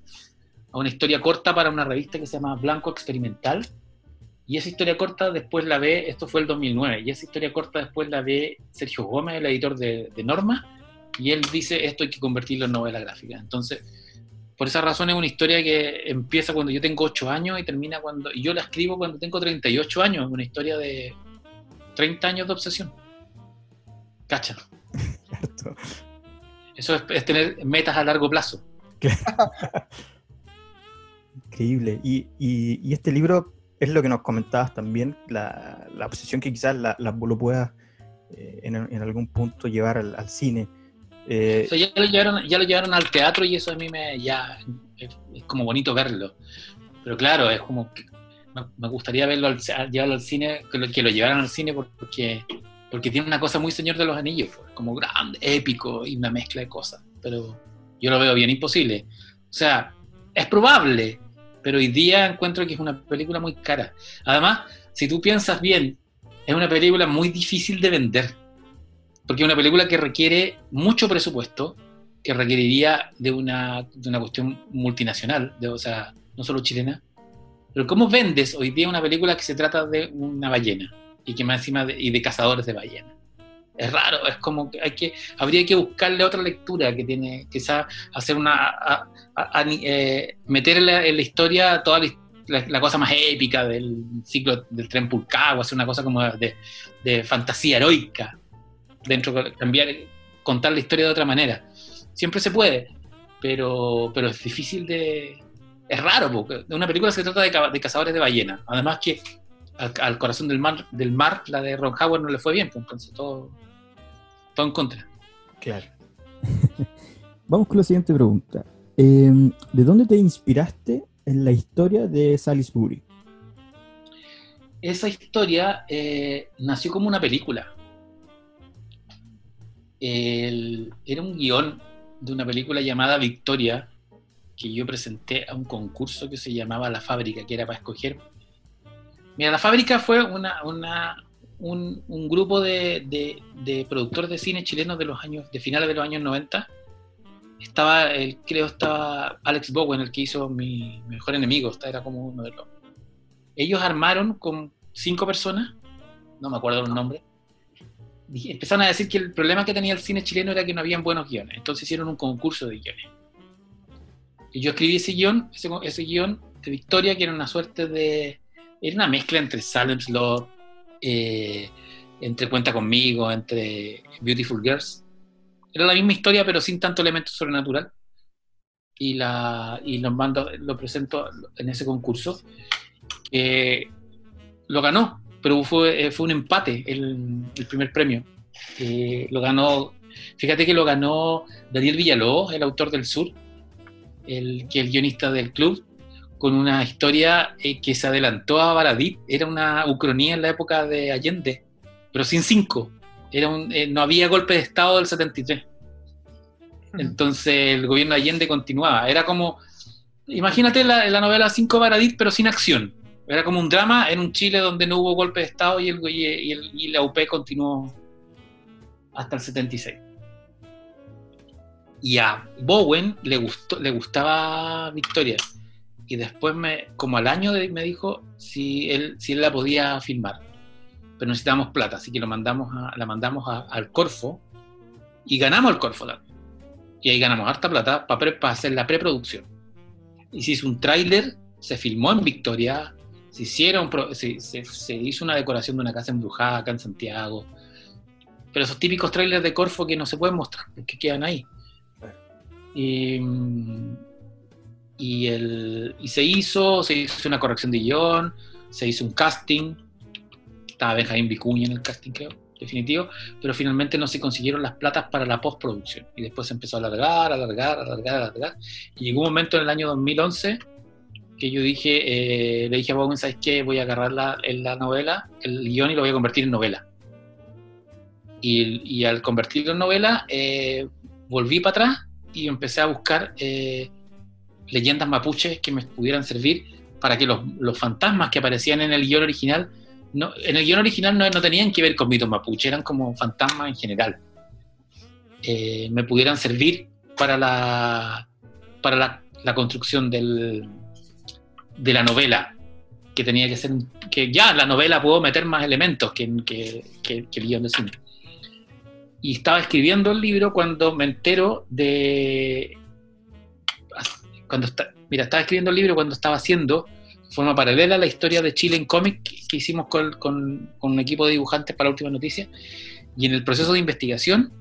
a una historia corta para una revista que se llama Blanco Experimental. Y esa historia corta después la ve, esto fue el 2009, y esa historia corta después la ve Sergio Gómez, el editor de, de Norma, y él dice, esto hay que convertirlo en novela gráfica. Entonces, por esa razón es una historia que empieza cuando yo tengo 8 años y termina cuando. Y yo la escribo cuando tengo 38 años. Una historia de 30 años de obsesión. Cacha. Eso es, tener metas a largo plazo. Increíble. Y, y, este libro es lo que nos comentabas también, la, la obsesión que quizás la, la lo puedas eh, en, en, algún punto llevar al, al cine. Eh, ya, lo llevaron, al teatro y eso a mí me ya es, como bonito verlo. Pero claro, es como me gustaría verlo al, llevarlo al cine, que lo, que lo llevaran al cine porque, porque tiene una cosa muy señor de los anillos, pues, como grande, épico y una mezcla de cosas. Pero yo lo veo bien imposible. O sea, es probable, pero hoy día encuentro que es una película muy cara. Además, si tú piensas bien, es una película muy difícil de vender porque es una película que requiere mucho presupuesto, que requeriría de una, de una cuestión multinacional, de, o sea, no solo chilena. Pero ¿cómo vendes hoy día una película que se trata de una ballena y que más encima de, y de cazadores de ballenas? Es raro, es como que hay que, habría que buscarle otra lectura que tiene, quizás hacer una, a, a, eh, meter en la, en la, historia toda la, la, cosa más épica del ciclo del tren Pulcagua, hacer una cosa como de, de fantasía heroica, dentro cambiar, contar la historia de otra manera. Siempre se puede, pero, pero es difícil de... Es raro, porque una película se trata de, de cazadores de ballenas. Además que al, corazón del mar, del mar, la de Ron Howard no le fue bien, pues, entonces todo, todo en contra. Claro. Vamos con la siguiente pregunta. Eh, ¿De dónde te inspiraste en la historia de Salisbury? Esa historia eh, nació como una película el, era un guion de una película llamada Victoria, que yo presenté a un concurso que se llamaba La Fábrica, que era para escoger. Mira, La Fábrica fue una, una, un, un, grupo de, de, de, productores de cine chilenos de los años, de finales de los años 90. Estaba, el, creo, estaba Alex Bowen, el que hizo mi, mejor enemigo, era como uno de los. Ellos armaron con cinco personas, no me acuerdo los nombres, empezaron a decir que el problema que tenía el cine chileno era que no habían buenos guiones. Entonces hicieron un concurso de guiones. Y yo escribí ese guion, ese, ese guion de Victoria, que era una suerte de... Era una mezcla entre Salem's Lot, eh, entre Cuenta Conmigo, entre Beautiful Girls. Era la misma historia, pero sin tanto elemento sobrenatural. Y, la, y lo, mando, lo presento en ese concurso. lo ganó, pero fue, eh, fue un empate el, el primer premio. Eh, lo ganó, fíjate que lo ganó Daniel Villalobos, el autor del Sur, el, que el guionista del club, con una historia eh, que se adelantó a Baradit, era una ucronía en la época de Allende, pero sin cinco, era un, eh, no había golpe de Estado del 73. Entonces el gobierno de Allende continuaba. Era como, imagínate la, la novela Cinco Baradit, pero sin acción. Era como un drama en un Chile donde no hubo golpe de Estado y, el, y, el, y la UP continuó hasta el 76. Y a Bowen le, gustó, le gustaba Victoria. Y después, me, como al año, de- me dijo si él, si él la podía filmar. Pero necesitábamos plata, así que lo mandamos a- la mandamos a- al Corfo y ganamos el Corfo también. Y ahí ganamos harta plata para hacer la preproducción. Y se hizo un tráiler, se filmó en Victoria, se, hicieron, se, se- se hizo una decoración de una casa embrujada acá en Santiago. Pero esos típicos trailers de Corfo que no se pueden mostrar, porque quedan ahí. Y, mm, y, el, y se hizo, se hizo una corrección de guion, se hizo un casting. Estaba Benjamín Vicuña en el casting, creo, definitivo. Pero finalmente no se consiguieron las platas para la postproducción. Y después se empezó a alargar, alargar, alargar, alargar. Y llegó un momento en el año 2011 que yo dije, eh, le dije a Bowen, ¿sabes qué? Voy a agarrar la, la novela, el guion y lo voy a convertir en novela. Y, y al convertirlo en novela, eh, volví para atrás y empecé a buscar eh, leyendas mapuches que me pudieran servir para que los, los fantasmas que aparecían en el guion original, no, en el guion original no, no tenían que ver con mitos mapuche, eran como fantasmas en general. Me pudieran servir para la, para la, la construcción del, de la novela, que tenía que ser, que ya la novela puedo meter más elementos que, que, que, el guion de cine. Y estaba escribiendo el libro cuando me entero de... Cuando está, mira, estaba escribiendo el libro cuando estaba haciendo, forma paralela, la historia de Chile en cómic que hicimos con, con, con, un equipo de dibujantes para la última noticia. Y en el proceso de investigación,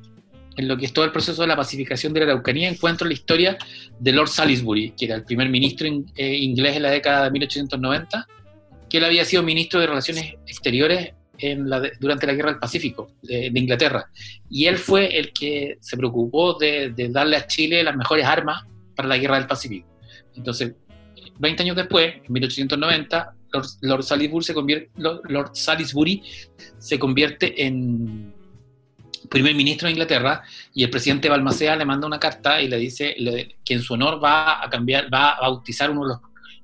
en lo que es todo el proceso de la pacificación de la Araucanía, encuentro la historia de Lord Salisbury, que era el primer ministro in, eh, inglés en la década de 1890, que él había sido ministro de Relaciones Exteriores en la durante la Guerra del Pacífico de, de, Inglaterra. Y él fue el que se preocupó de, de, darle a Chile las mejores armas para la Guerra del Pacífico. Entonces, 20 años después, en 1890, Lord, Lord, Salisbury, se convierte, Lord Salisbury se convierte en primer ministro de Inglaterra y el presidente Balmaceda le manda una carta y le dice que en su honor va a cambiar, va a bautizar uno de los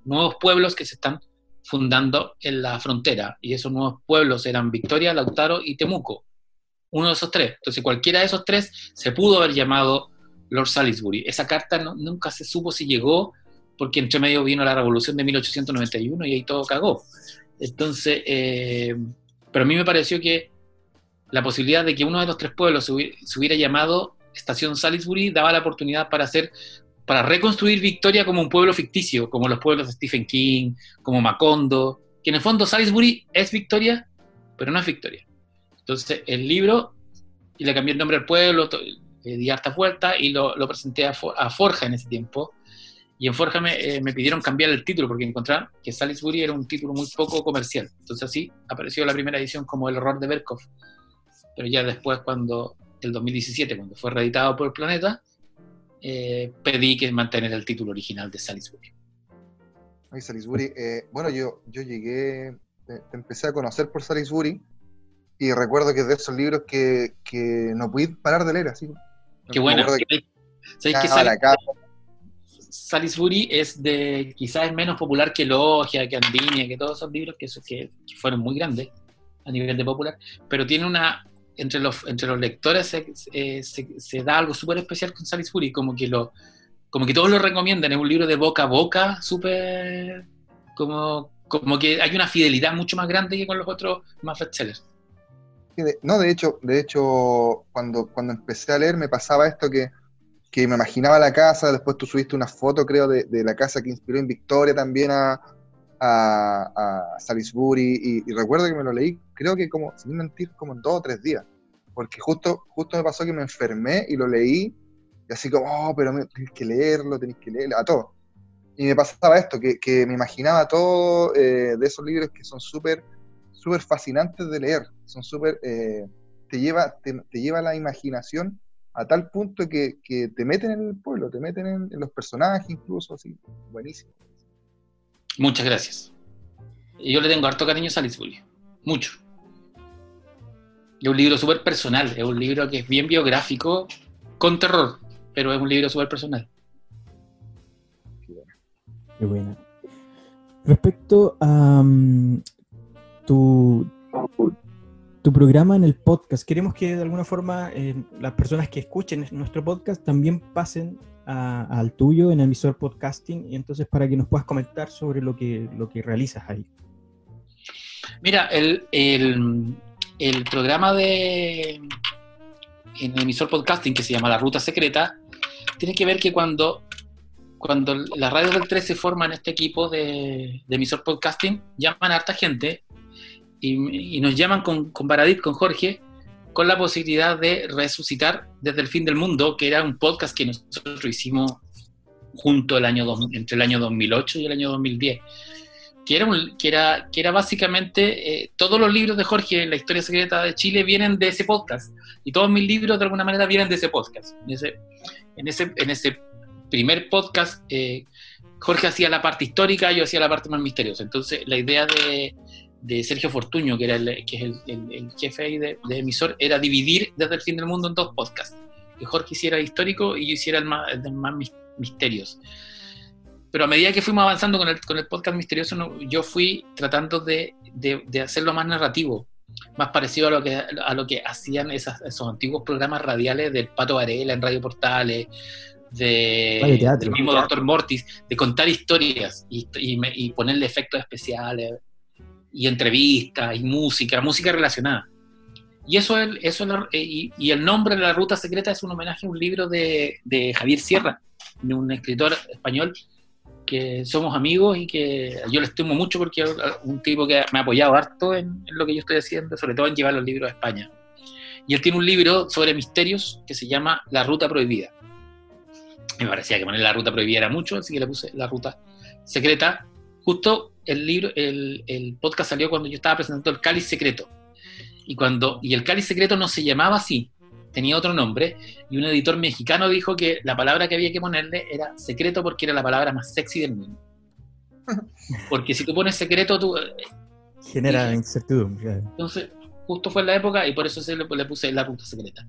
nuevos pueblos que se están fundando en la frontera. Y esos nuevos pueblos eran Victoria, Lautaro y Temuco. Uno de esos tres. Entonces cualquiera de esos tres se pudo haber llamado Lord Salisbury. Esa carta nunca se supo si llegó porque entre medio vino la revolución de 1891 y ahí todo cagó. Entonces, eh, pero a mí me pareció que la posibilidad de que uno de los tres pueblos se hubiera, llamado Estación Salisbury daba la oportunidad para hacer para reconstruir Victoria como un pueblo ficticio, como los pueblos de Stephen King, como Macondo, que en el fondo Salisbury es Victoria, pero no es Victoria. Entonces, el libro, y le cambié el nombre al pueblo, le di harta vuelta y lo, lo presenté a, For, a, Forja en ese tiempo. Y en Forja me, eh, me, pidieron cambiar el título porque encontraron que Salisbury era un título muy poco comercial. Entonces, así apareció la primera edición como El horror de Berkov. Pero ya después, cuando, el 2017, cuando fue reeditado por Planeta, eh, pedí que mantener el título original de Salisbury. Ay, Salisbury, eh, bueno, yo, yo llegué, te, te, empecé a conocer por Salisbury y recuerdo que es de esos libros que, que no pude parar de leer, así. Qué bueno. Que, ¿Sabéis que Sal Salisbury es de, quizás es menos popular que Logia, que Andinia, que todos esos libros que, que, que fueron muy grandes a nivel de popular, pero tiene una, entre los, entre los lectores se, se da algo súper especial con Salisbury, como que, lo, como que todos lo recomiendan, es un libro de boca a boca, súper, como, como que hay una fidelidad mucho más grande que con los otros más bestsellers. No, de hecho, de hecho cuando, cuando empecé a leer me pasaba esto que, que me imaginaba la casa, después tú subiste una foto, creo, de, de la casa que inspiró en Victoria también a, a, Salisbury y, recuerdo que me lo leí, creo que como, sin mentir, como en dos o tres días, porque justo, justo me pasó que me enfermé y lo leí, y así como, oh, pero me, tenés que leerlo, tenés que leerlo, a todo. Y me pasaba esto, que, que me imaginaba todo eh, de esos libros que son súper, súper fascinantes de leer, son súper, eh, te, lleva, te, te, lleva la imaginación a tal punto que, que, te meten en el pueblo, te meten en, en los personajes incluso, así, buenísimo. Muchas gracias. Yo le tengo harto cariño a Salisbury. Mucho. Es un libro súper personal. Es un libro que es bien biográfico, con terror. pero es un libro súper personal. Qué buena. Respecto a mm, tu, tu programa en el podcast, queremos que de alguna forma eh, las personas que escuchen nuestro podcast también pasen a- al tuyo en emisor podcasting y entonces para que nos puedas comentar sobre lo que, lo que realizas ahí. Mira, el, el- programa de en el emisor podcasting que se llama La Ruta Secreta tiene que ver que cuando, cuando las radios del 3 se forman este equipo de emisor podcasting, llaman a harta gente y, y nos llaman con, con Baradit, con Jorge, con la posibilidad de resucitar desde el fin del mundo, que era un podcast que nosotros hicimos junto el año entre el año 2008 y el año 2010 que era, un- que era, que era básicamente eh, todos los libros de Jorge, La historia secreta de Chile, vienen de ese podcast. Y todos mis libros, de alguna manera, vienen de ese podcast. En ese, en ese, en ese primer podcast, eh, Jorge hacía la parte histórica, yo hacía la parte más misteriosa. Entonces, la idea de, de Sergio Fortuño, que, era el, que es el, el- el jefe ahí de, de emisor, era dividir desde el fin del mundo en dos podcasts. Que Jorge hiciera el histórico y yo hiciera el más, el más mis- misterios pero a medida que fuimos avanzando con el, con el podcast misterioso, no- yo fui tratando de, de- de hacerlo más narrativo, más parecido a lo que, a lo que hacían esas- esos antiguos programas radiales del Pato Varela en Radio Portales, de, Radio teatro. del mismo Doctor Mortis, de contar historias y, y me- y ponerle efectos especiales y entrevistas y música, música relacionada. Y eso es, eso es la- y, y el nombre de la ruta secreta es un homenaje a un libro de, de Javier Sierra, un escritor español que somos amigos y que yo le estimo mucho porque es un tipo que me ha apoyado harto en, en lo que yo estoy haciendo, sobre todo en llevar los libros a España. Y él tiene un libro sobre misterios que se llama La Ruta Prohibida. Me parecía que poner la ruta prohibida era mucho, así que le puse la ruta secreta. Justo el libro, el, el podcast salió cuando yo estaba presentando el Cáliz Secreto. Y, cuando, y el Cáliz Secreto no se llamaba así, tenía otro nombre, y un editor mexicano dijo que la palabra que había que ponerle era secreto porque era la palabra más sexy del mundo. Porque si tú pones secreto, tú... Genera Dije- incertidumbre. Entonces, justo fue en la época y por eso se le, le puse la ruta secreta.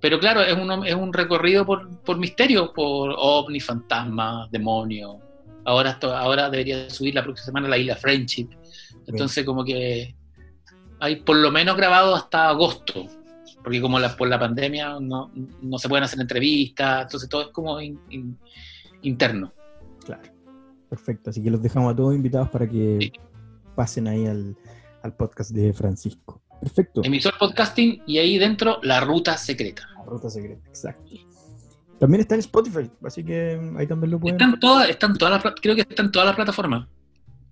Pero claro, es un, es un recorrido por, por misterios, por ovni, fantasmas, demonios. Ahora, esto- ahora debería subir la próxima semana la isla Friendship. Entonces, como que hay por lo menos grabado hasta agosto. Porque como la, por la pandemia no, no se pueden hacer entrevistas, entonces todo es como in- in- interno. Claro. Perfecto. Así que los dejamos a todos invitados para que Sí. pasen ahí al, al podcast de Francisco. Perfecto. Emisor podcasting y ahí dentro la ruta secreta. La ruta secreta, exacto. También está en Spotify, así que ahí también lo pueden. Están todas, están todas las, creo que están todas las plataformas.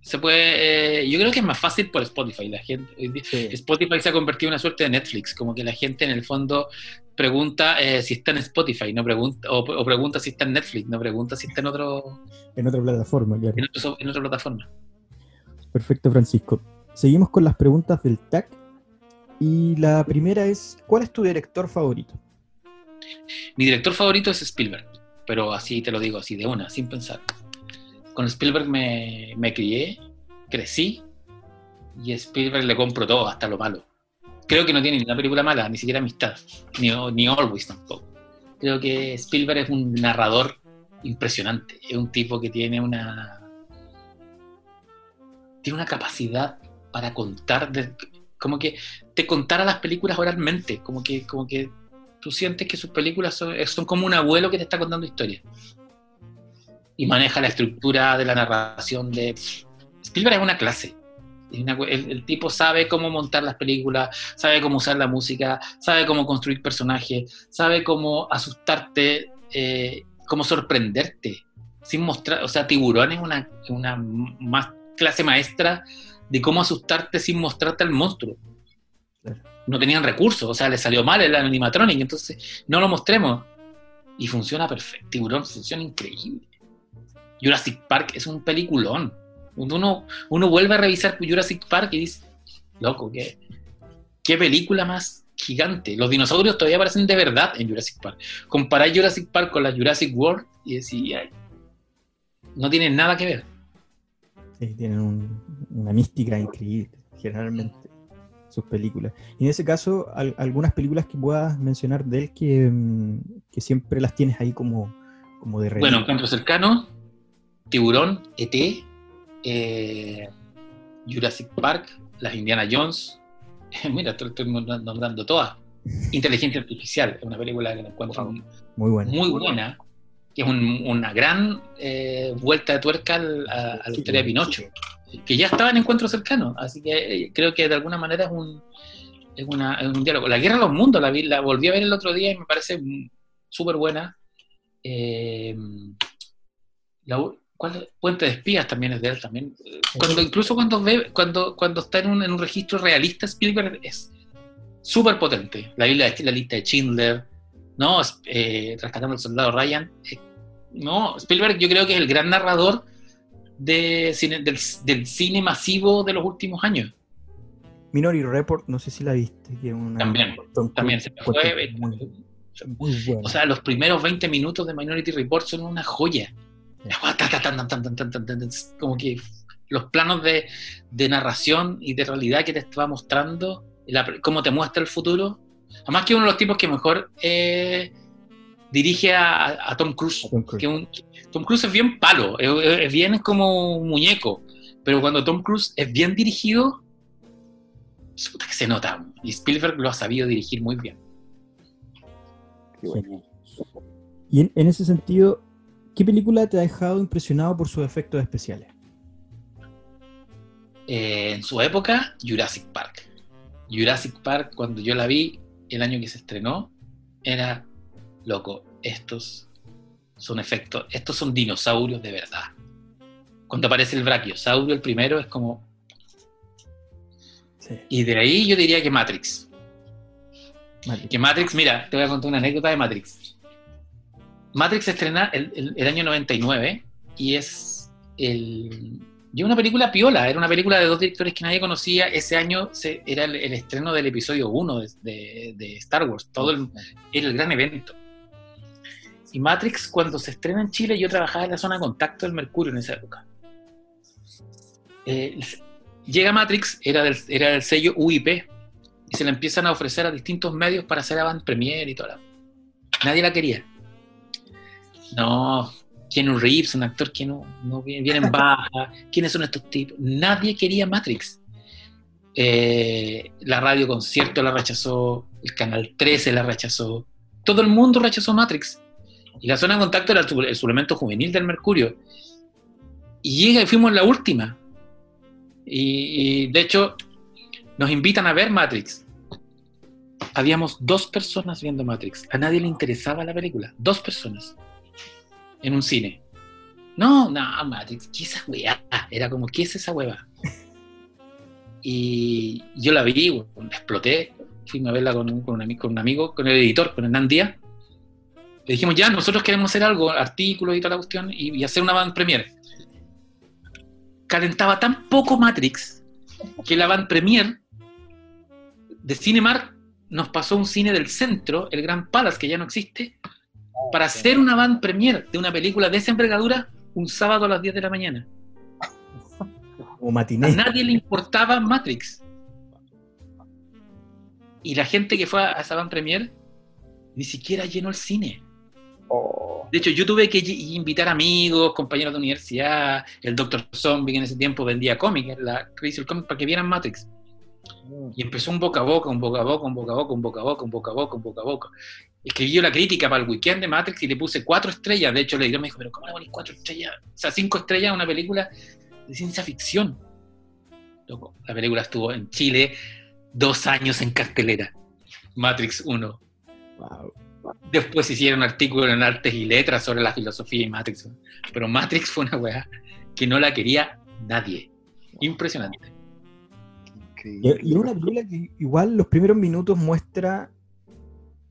Se puede, eh, yo creo que es más fácil por Spotify. La gente, Sí. Spotify se ha convertido en una suerte de Netflix, como que la gente en el fondo pregunta eh, si está en Spotify, no pregunta, o, o pregunta si está en Netflix, no pregunta si está en otro, En otra plataforma, claro. en, otro en otra plataforma. Perfecto, Francisco. Seguimos con las preguntas del TAC. Y la primera es: ¿Cuál es tu director favorito? Mi director favorito es Spielberg, pero así te lo digo, así de una, sin pensar. Con Spielberg me, me crié, crecí, y Spielberg le compro todo, hasta lo malo. Creo que no tiene ni una película mala, ni siquiera Amistad, ni, ni Always tampoco. Creo que Spielberg es un narrador impresionante, es un tipo que tiene una tiene una capacidad para contar, de- como que te contara las películas oralmente, como que, como que tú sientes que sus películas son, son como un abuelo que te está contando historias. Y maneja la estructura de la narración de... Spielberg es una clase. El, tipo sabe cómo montar las películas, sabe cómo usar la música, sabe cómo construir personajes, sabe cómo asustarte, eh, cómo sorprenderte, sin mostrar, o sea, Tiburón es una, una más clase maestra de cómo asustarte sin mostrarte al monstruo. Claro. No tenían recursos, o sea, le salió mal el animatronic, entonces no lo mostremos. Y funciona perfecto. Tiburón funciona increíble. Jurassic Park es un peliculón. Uno, uno vuelve a revisar Jurassic Park y dice, loco, qué, qué película más gigante. Los dinosaurios todavía parecen de verdad en Jurassic Park. Comparar Jurassic Park con la Jurassic World y decir, "Ay, no tienen nada que ver. Tienen un- una mística increíble, generalmente. Sus películas. Y en ese caso, al- algunas películas que puedas mencionar de él que, mm, que siempre las tienes ahí como, como de Bueno. Encuentro Cercano, Tiburón, ET, eh, Jurassic Park, las Indiana Jones. Mira, estoy, estoy nombrando todas. Inteligencia Artificial, es una película que la encuentro Wow. muy buena. muy buena, que es un- una gran eh, vuelta de tuerca al- a, a la historia de Pinocho, que ya estaba en Encuentro Cercano, así que eh, creo que de alguna manera es un, es una- es un diálogo. La Guerra de los Mundos, la, vi- la volví a ver el otro día y me parece mm, súper buena. Eh, la ¿cuál? Puente de Espías también es de él también. Eh, Cuando, incluso cuando ve, cuando, cuando está en un, en un registro realista, Spielberg es súper potente. La, de- la lista de Schindler, ¿no? Eh, Rescatando al soldado Ryan. eh, no, Spielberg yo creo que es el gran narrador de cine- del, del cine masivo de los últimos años. Minority Report, no sé si la viste. Que una, También, También se me fue. Muy, muy buena. O sea, los primeros 20 minutos de Minority Report son una joya. Como que los planos de, de narración y de realidad que te estaba mostrando, la- cómo te muestra el futuro. Además que uno de los tipos que mejor eh, dirige a Tom Cruise. Tom Cruise. Que un- Tom Cruise es bien palo, es, bien como un muñeco. Pero cuando Tom Cruise es bien dirigido, puta que se nota. Y Spielberg lo ha sabido dirigir muy bien. Qué bueno. Genial. Y en, en ese sentido, ¿qué película te ha dejado impresionado por sus efectos especiales? Eh, en su época, Jurassic Park. Jurassic Park, cuando yo la vi el año que se estrenó, era loco. Estos son efectos, estos son dinosaurios de verdad. Cuando aparece el brachiosaurio, el primero, es como. Sí. Y de ahí yo diría que Matrix. Matrix. Que Matrix, mira, te voy a contar una anécdota de Matrix. Matrix se estrena el, el- el año 99 y es el. Y una película piola, era una película de dos directores que nadie conocía. Ese año se- era el, el estreno del episodio 1 de, de- de Star Wars, todo el, era el gran evento. Y Matrix, cuando se estrena en Chile, yo trabajaba en la zona de contacto del Mercurio en esa época. Eh, llega Matrix, era del, era del sello UIP, y se la empiezan a ofrecer a distintos medios para hacer avant premiere y toda la... Nadie la quería. No, Keanu Reeves, un actor que no, no viene, viene en baja. ¿Quiénes son estos tipos? Nadie quería Matrix. Eh, la radio concierto la rechazó, el canal 13 la rechazó, todo el mundo rechazó Matrix. Y la zona de contacto era el, su- el suplemento juvenil del Mercurio. Y llega y fuimos la última. Y, de hecho, nos invitan a ver Matrix. Habíamos dos personas viendo Matrix. A nadie le interesaba la película. Dos personas. En un cine. No, no, Matrix, ¿qué es esa weá? Era como, ¿qué es esa hueva? Y yo la vi, weón, exploté. Fuimos a verla con un, con un ami- con un amigo, con el editor, con Hernán Díaz. Le dijimos, ya, nosotros queremos hacer algo, artículos y toda la cuestión, y, y hacer una band premiere. Calentaba tan poco Matrix que la band premiere de Cinemark nos pasó a un cine del centro, el Gran Palace, que ya no existe, para hacer una band premiere de una película de esa envergadura un sábado a las 10 de la mañana. Como A matiné. nadie le importaba Matrix. Y la gente que fue a esa van premier ni siquiera llenó el cine. Oh, De hecho, yo tuve que invitar amigos, compañeros de universidad, el Dr. Zombie que en ese tiempo vendía cómics, la Crazy Comics, para que vieran Matrix. Y empezó un boca a boca, un boca a boca, un boca a boca, un boca a boca, un boca a boca, un boca a boca. Escribí yo la crítica para el weekend de Matrix y le puse cuatro estrellas. De hecho, el editor me dijo, pero ¿cómo le pones cuatro estrellas? O sea, cinco estrellas a una película de ciencia ficción. Loco, la película estuvo en Chile dos años en cartelera. Matrix 1. Wow. Después hicieron artículos en artes y letras sobre la filosofía y Matrix. Pero Matrix fue una weá que no la quería nadie. Impresionante. Y, increíble. y es una película que igual los primeros minutos muestra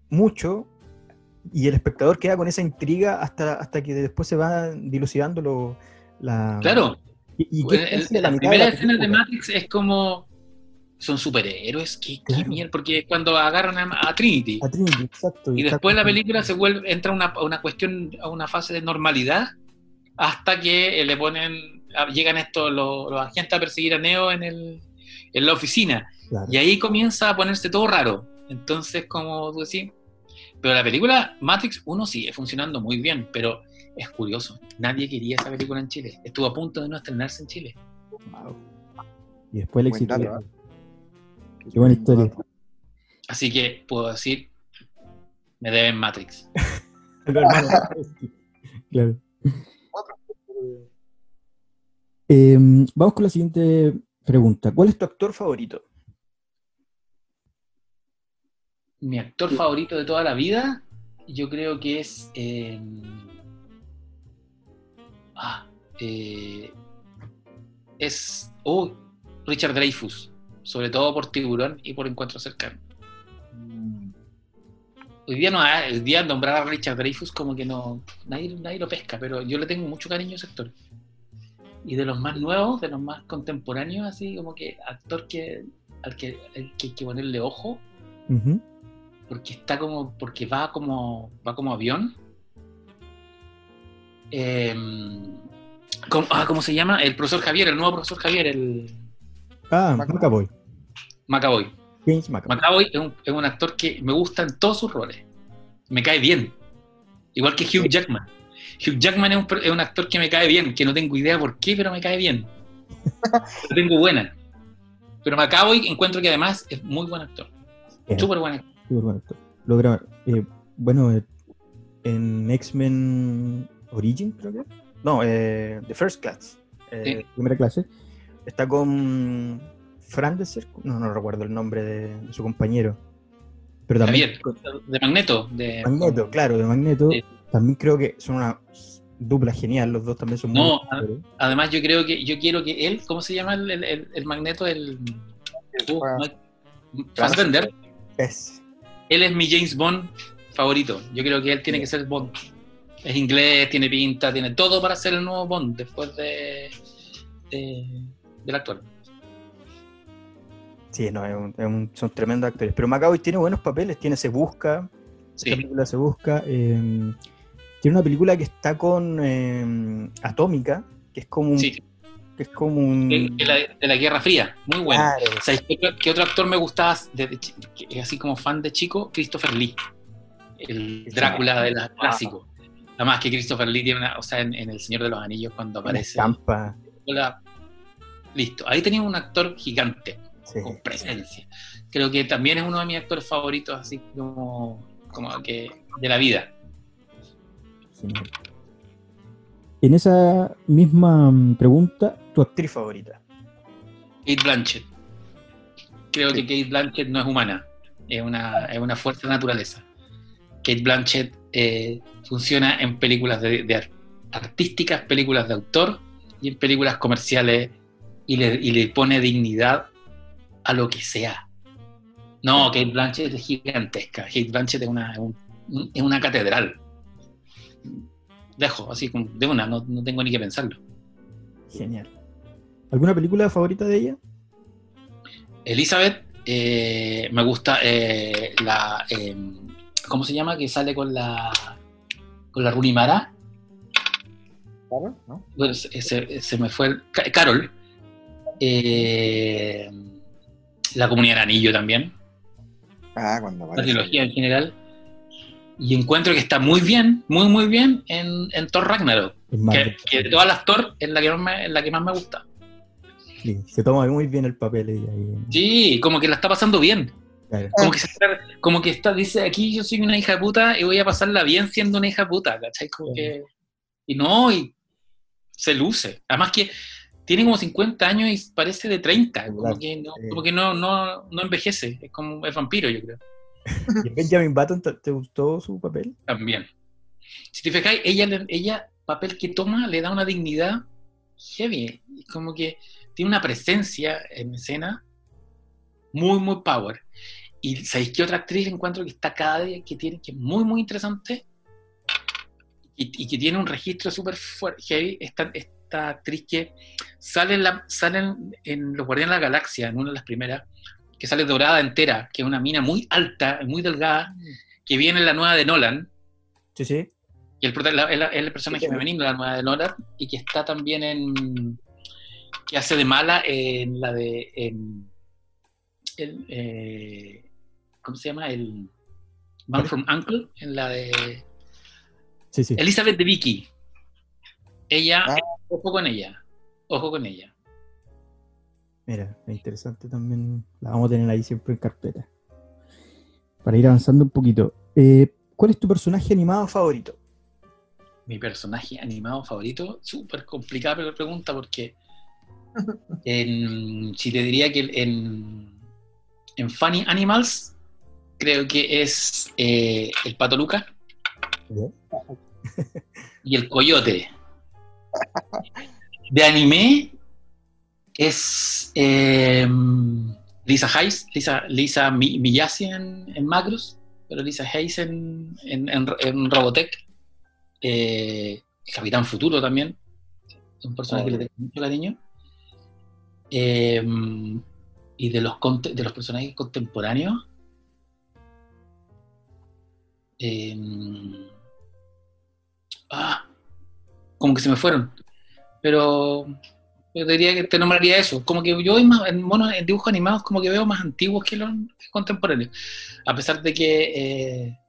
mucho y el espectador queda con esa intriga hasta, hasta que después se va dilucidando lo, la... Claro, Y, y Bueno, que es el- casi a la primera la escena de. Matrix es como. Son superhéroes, qué, mierda, porque cuando agarran a, a Trinity A Trinity, exacto. y después la película se vuelve, entra a una, una cuestión, a una fase de normalidad, hasta que eh, le ponen, a- llegan estos los, los agentes a perseguir a Neo en el, en la oficina. Claro. Y ahí comienza a ponerse todo raro. Entonces, como tú decís, pero la película Matrix 1 sigue funcionando muy bien, pero es curioso, nadie quería esa película en Chile. Estuvo a punto de no estrenarse en Chile. Y después el éxito. Qué buena historia. Así que puedo decir, me deben Matrix. claro. Eh, vamos con la siguiente pregunta. ¿Cuál es tu actor favorito? Mi actor favorito de toda la vida, yo creo que es. eh, ah, eh, es. Oh, Richard Dreyfus. Sobre todo por Tiburón y por Encuentro Cercano. Hoy día, no, ah, hoy día nombrar a Richard Dreyfus como que no. Nadie, nadie lo pesca, pero yo le tengo mucho cariño a ese actor. Y de los más nuevos, de los más contemporáneos, así como que actor que, al que, al que hay que ponerle ojo porque está como porque va como va como avión Em, ¿cómo, ah, ¿cómo se llama? el profesor Javier el nuevo profesor Javier el Ah, McAvoy. McAvoy James McAvoy. McAvoy es un, es un actor que me gusta en todos sus roles me cae bien igual que Hugh Jackman Hugh Jackman es un, per- es un actor que me cae bien que no tengo idea por qué pero me cae bien Lo tengo buena pero McAvoy encuentro que además es muy buen actor súper buen actor Súper buen actor. Logra, eh, bueno, eh, en X-Men Origin, creo que. No, eh, The First Class. eh, Sí. Primera clase. Está con Fran Desser, no, no recuerdo el nombre de, de su compañero. Pero también Javier de Magneto de Magneto, claro, de Magneto. Sí. También creo que son una dupla genial, los dos también son muy No, buenos ah, actores. Además, yo creo que yo quiero que él, ¿cómo se llama el, el- el- magneto? El uh, Fassbender. Es. Él es mi James Bond favorito. Yo creo que él tiene que ser Bond. Es inglés, tiene pinta, tiene todo para ser el nuevo Bond después de, de- del actual. Sí, no, es un- es un- son tremendos actores. Pero McAvoy tiene buenos papeles, tiene Se Busca, Sí. película Se Busca. eh, tiene una película que está con eh, Atómica, que es como un... Sí, Que es como un... de, la, de la Guerra Fría. Muy bueno. Claro, ¿Sabes qué, otro- qué otro actor me gustaba desde así como fan de chico? Christopher Lee. El Drácula de los clásicos. Además que Christopher Lee tiene una, o sea, en, en El Señor de los Anillos cuando aparece. estampa. Hola. Listo. Ahí tenía un actor gigante, sí. con presencia. Creo que también es uno de mis actores favoritos, así como, como que de la vida. En esa misma mm, pregunta, tu actriz favorita. Kate Blanchett. Creo que Kate Blanchett no es humana, es una, es una fuerza de naturaleza. Kate Blanchett eh, funciona en películas de, de ar- artísticas, películas de autor y en películas comerciales y le, y le pone dignidad a lo que sea. No, Kate Blanchett es gigantesca. Kate Blanchett es una, es un- es una catedral. Dejo, así como de una, no, no tengo ni que pensarlo. Genial. ¿Alguna película favorita de ella? Elizabeth, eh, me gusta eh, la. eh, ¿Cómo se llama? Que sale con la. con la Runimara. ¿Claro? ¿No? Bueno, se, se- me fue. el- Ca- Carol. Eh, la Comunidad del Anillo también. Ah, cuando La trilogía en general. Y encuentro que está muy bien, muy, muy bien en, en Thor Ragnarok. Que, que de todas las Thor es la que más me, es la que más me gusta. sí, se toma muy bien el papel ella. ahí. Sí, como que la está pasando bien. Claro. Como que, está, como que está, dice, aquí yo soy una hija de puta y voy a pasarla bien siendo una hija de puta, ¿cachai? Como que, y no, y se luce. Además que tiene como 50 años y parece de 30, como Claro, que no, como que no, no, no envejece, es como es vampiro, yo creo, ¿Y Benjamin Button te, gustó su papel? también. Si te fijáis, ella, ella, papel que toma, le da una dignidad heavy, como que tiene una presencia en escena muy, muy power. Y ¿sabéis qué otra actriz encuentro que está cada día, que tiene, que es muy, muy interesante? Y, y que tiene un registro súper fuerte, heavy, esta, esta actriz que sale en, la, sale en, en Los Guardianes de la Galaxia, en una de las primeras, que sale dorada entera, que es una mina muy alta, muy delgada, que viene en la nueva de Nolan, Sí, sí. y el, la- el, el personaje Sí, sí. femenino de la nueva de Nolan, y que está también en. que hace de mala en la de. en el, eh, ¿cómo se llama? El Man from Uncle, en la de Sí, sí. Elizabeth de Vicky. Ella, Ah. Ojo con ella, ojo con ella. Mira, es interesante también. La vamos a tener ahí siempre en carpeta. Para ir avanzando un poquito. Eh, ¿Cuál es tu personaje animado favorito? Mi personaje animado favorito, súper complicada la pregunta porque en- si te diría que en, en Funny Animals creo que es eh, el Pato Luca y el Coyote. De anime es eh, Lisa Hayes, Lisa, Lisa en, en Macros, pero Lisa Hayes en, en, en- Robotech. Eh, el Capitán Futuro también, un personaje que le tengo mucho cariño. Eh, y de los, de los personajes contemporáneos, eh, ah, como que se me fueron. Pero yo diría que te nombraría eso. Como que yo en, en monos, en dibujos animados, como que veo más antiguos que los contemporáneos. A pesar de que eh,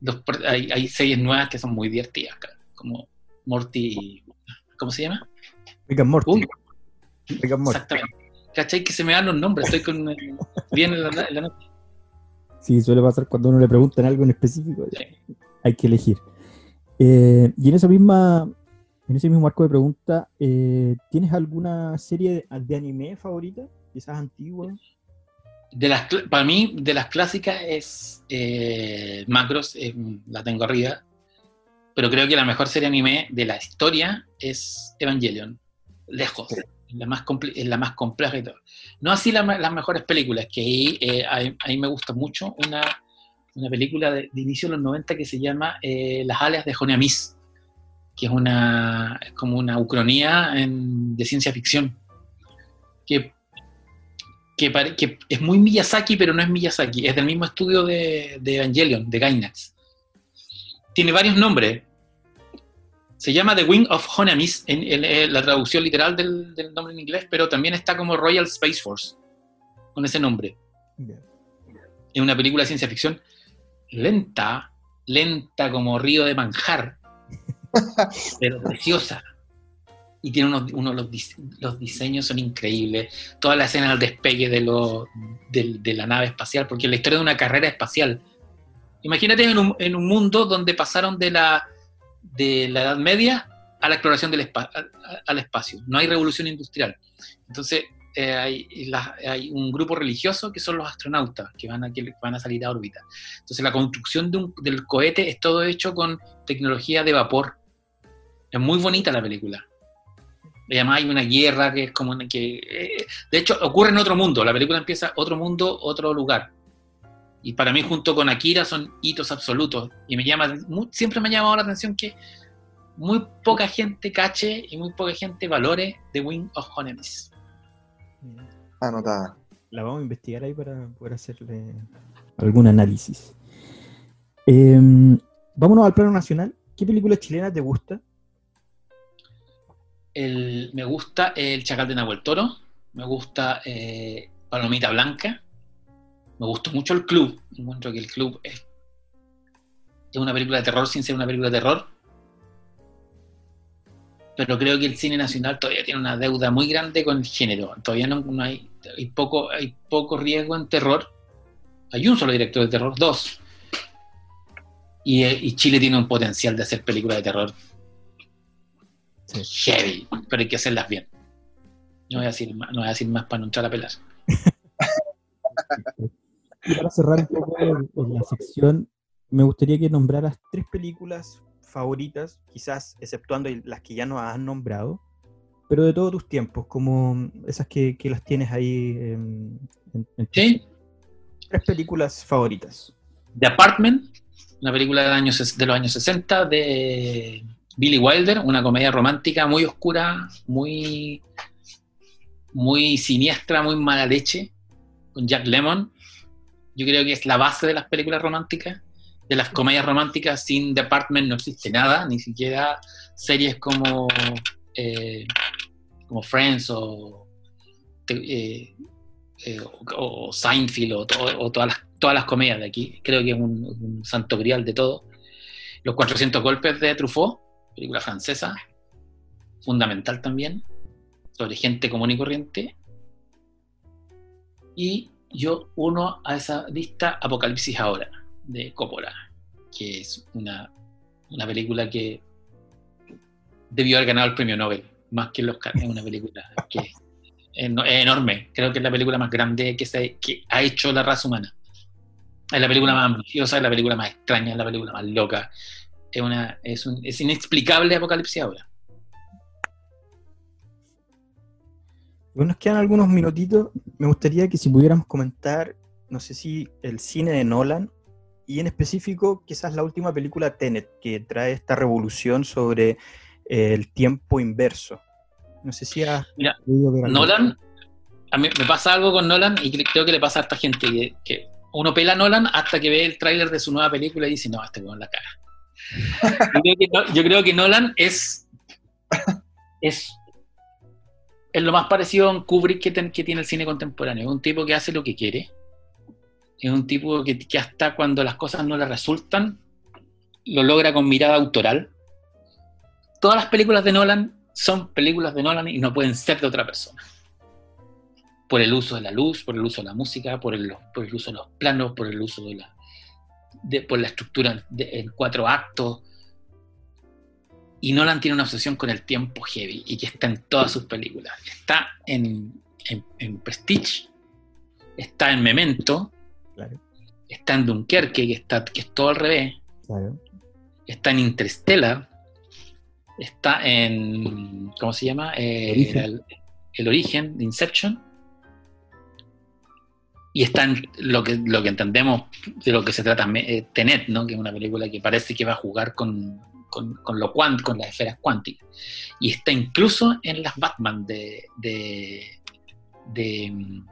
los hay, hay series nuevas que son muy divertidas, como Morty. ¿Cómo se llama? Rick and Morty. Uy, Rick and Morty. exactamente. ¿Cachai? Que se me dan los nombres. Estoy con. eh, Bien en la, en la noche. Sí, suele pasar cuando uno le preguntan algo en específico. Sí. Hay que elegir. Eh, y en esa misma, en ese mismo marco de pregunta, eh, ¿tienes alguna serie de, de anime favorita? Quizás antigua. De las, para mí, de las clásicas es eh, Macros, eh, la tengo arriba, pero creo que la mejor serie anime de la historia es Evangelion, lejos, es la más, es la más compleja y todo. No así la las mejores películas, que ahí, eh, ahí, ahí me gusta mucho una, una película de, de inicio de los 90 que se llama eh, Las alias de Joneamis, que es, una, es como una ucronía en- de ciencia ficción, que que, pare- que es muy Miyazaki, pero no es Miyazaki, es del mismo estudio de, de Evangelion, de Gainax. Tiene varios nombres. Se llama The Wing of Honamis, en, en- en la traducción literal del, del nombre en inglés, pero también está como Royal Space Force, con ese nombre. Es una película de ciencia ficción lenta, lenta como río de manjar, pero preciosa. Y tiene unos, unos los, dise- los diseños son increíbles. Toda la escena del despegue de, lo- de la nave espacial, porque es la historia de una carrera espacial. Imagínate en un, en un mundo donde pasaron de la, de la Edad Media a la exploración del al espacio. No hay revolución industrial. Entonces, eh, hay, un grupo religioso que son los astronautas que van a, que van a salir a órbita. Entonces, la construcción de un- del cohete es todo hecho con tecnología de vapor. Es muy bonita la película. Y además hay una guerra que es como que... eh, de hecho, ocurre en otro mundo. La película empieza otro mundo, otro lugar. Y para mí, junto con Akira, son hitos absolutos. Y me llama, siempre me ha llamado la atención que muy poca gente cache y muy poca gente valore The Wing of Honemis. Anotada. La vamos a investigar ahí para poder hacerle algún análisis. Em, vámonos al plano nacional. ¿Qué película chilena te gusta? El- me gusta El Chacal de Nahuel Toro. Me gusta eh, Palomita Blanca. Me gustó mucho El Club. Encuentro que El Club es, es una película de terror sin ser una película de terror. Pero creo que el cine nacional todavía tiene una deuda muy grande con el género. Todavía no, no hay, hay, poco, hay poco riesgo en terror. Hay un solo director de terror, dos. Y, eh, y Chile tiene un potencial de hacer películas de terror heavy, pero hay que hacerlas bien. No voy a decir más, no voy a decir más para no entrar a pelar. Y para cerrar un poco en la sección, me gustaría que nombraras tres películas favoritas, quizás exceptuando las que ya nos has nombrado, pero de todos tus tiempos, como esas que, que las tienes ahí en, en- en ¿Sí? Tres películas favoritas. The Apartment, una película de, años, de los años 60 de Billy Wilder, una comedia romántica muy oscura, muy, muy siniestra, muy mala leche, con Jack Lemmon. Yo creo que es la base de las películas románticas. De las comedias románticas sin The Apartment no existe nada, ni siquiera series como, eh, como Friends o eh, eh, o, Seinfeld o, o todas, las, todas las comedias de aquí. Creo que es un, un santo grial de todo. Los 400 golpes de Truffaut, película francesa, fundamental también, sobre gente común y corriente. Y yo uno a esa lista Apocalipsis Ahora, de Coppola, que es una, una película que debió haber ganado el premio Nobel, más que el Oscar. Es una película que es eno- es enorme. Creo que es la película más grande que, se, que ha hecho la raza humana. Es la película más ambiciosa, es la película más extraña, es la película más loca. Es, una, es, un- es inexplicable Apocalipsis Ahora. Bueno, nos quedan algunos minutitos. Me gustaría que si pudiéramos comentar, no sé si el cine de Nolan y en específico quizás la última película Tenet, que trae esta revolución sobre eh, el tiempo inverso. No sé si has Mira. Nolan, a mí me pasa algo con Nolan y cre- creo que le pasa a esta gente que, que uno pela a Nolan hasta que ve el tráiler de su nueva película y dice, no, este weón la cara. yo, creo que, No- yo creo que Nolan es, es, es lo más parecido a un Kubrick que, ten- que tiene el cine contemporáneo. Un tipo que hace lo que quiere. Es un tipo que, que hasta cuando las cosas no le resultan, lo logra con mirada autoral. Todas las películas de Nolan son películas de Nolan y no pueden ser de otra persona. Por el uso de la luz, por el uso de la música, por el, por el uso de los planos, por el uso de la, de- por la estructura de- en cuatro actos. Y Nolan tiene una obsesión con el tiempo heavy y que está en todas sus películas. Está en, en, en Prestige, está en Memento, Claro, está en Dunkerque, que, está, que es todo al revés, claro. está en Interstellar, está en, ¿cómo se llama? Eh, Origen. El, el origen Inception. Y está en lo que, lo que entendemos de lo que se trata eh, Tenet, ¿no? que es una película que parece que va a jugar con, con, con lo con las esferas cuánticas. Y está incluso en las Batman de, de, de,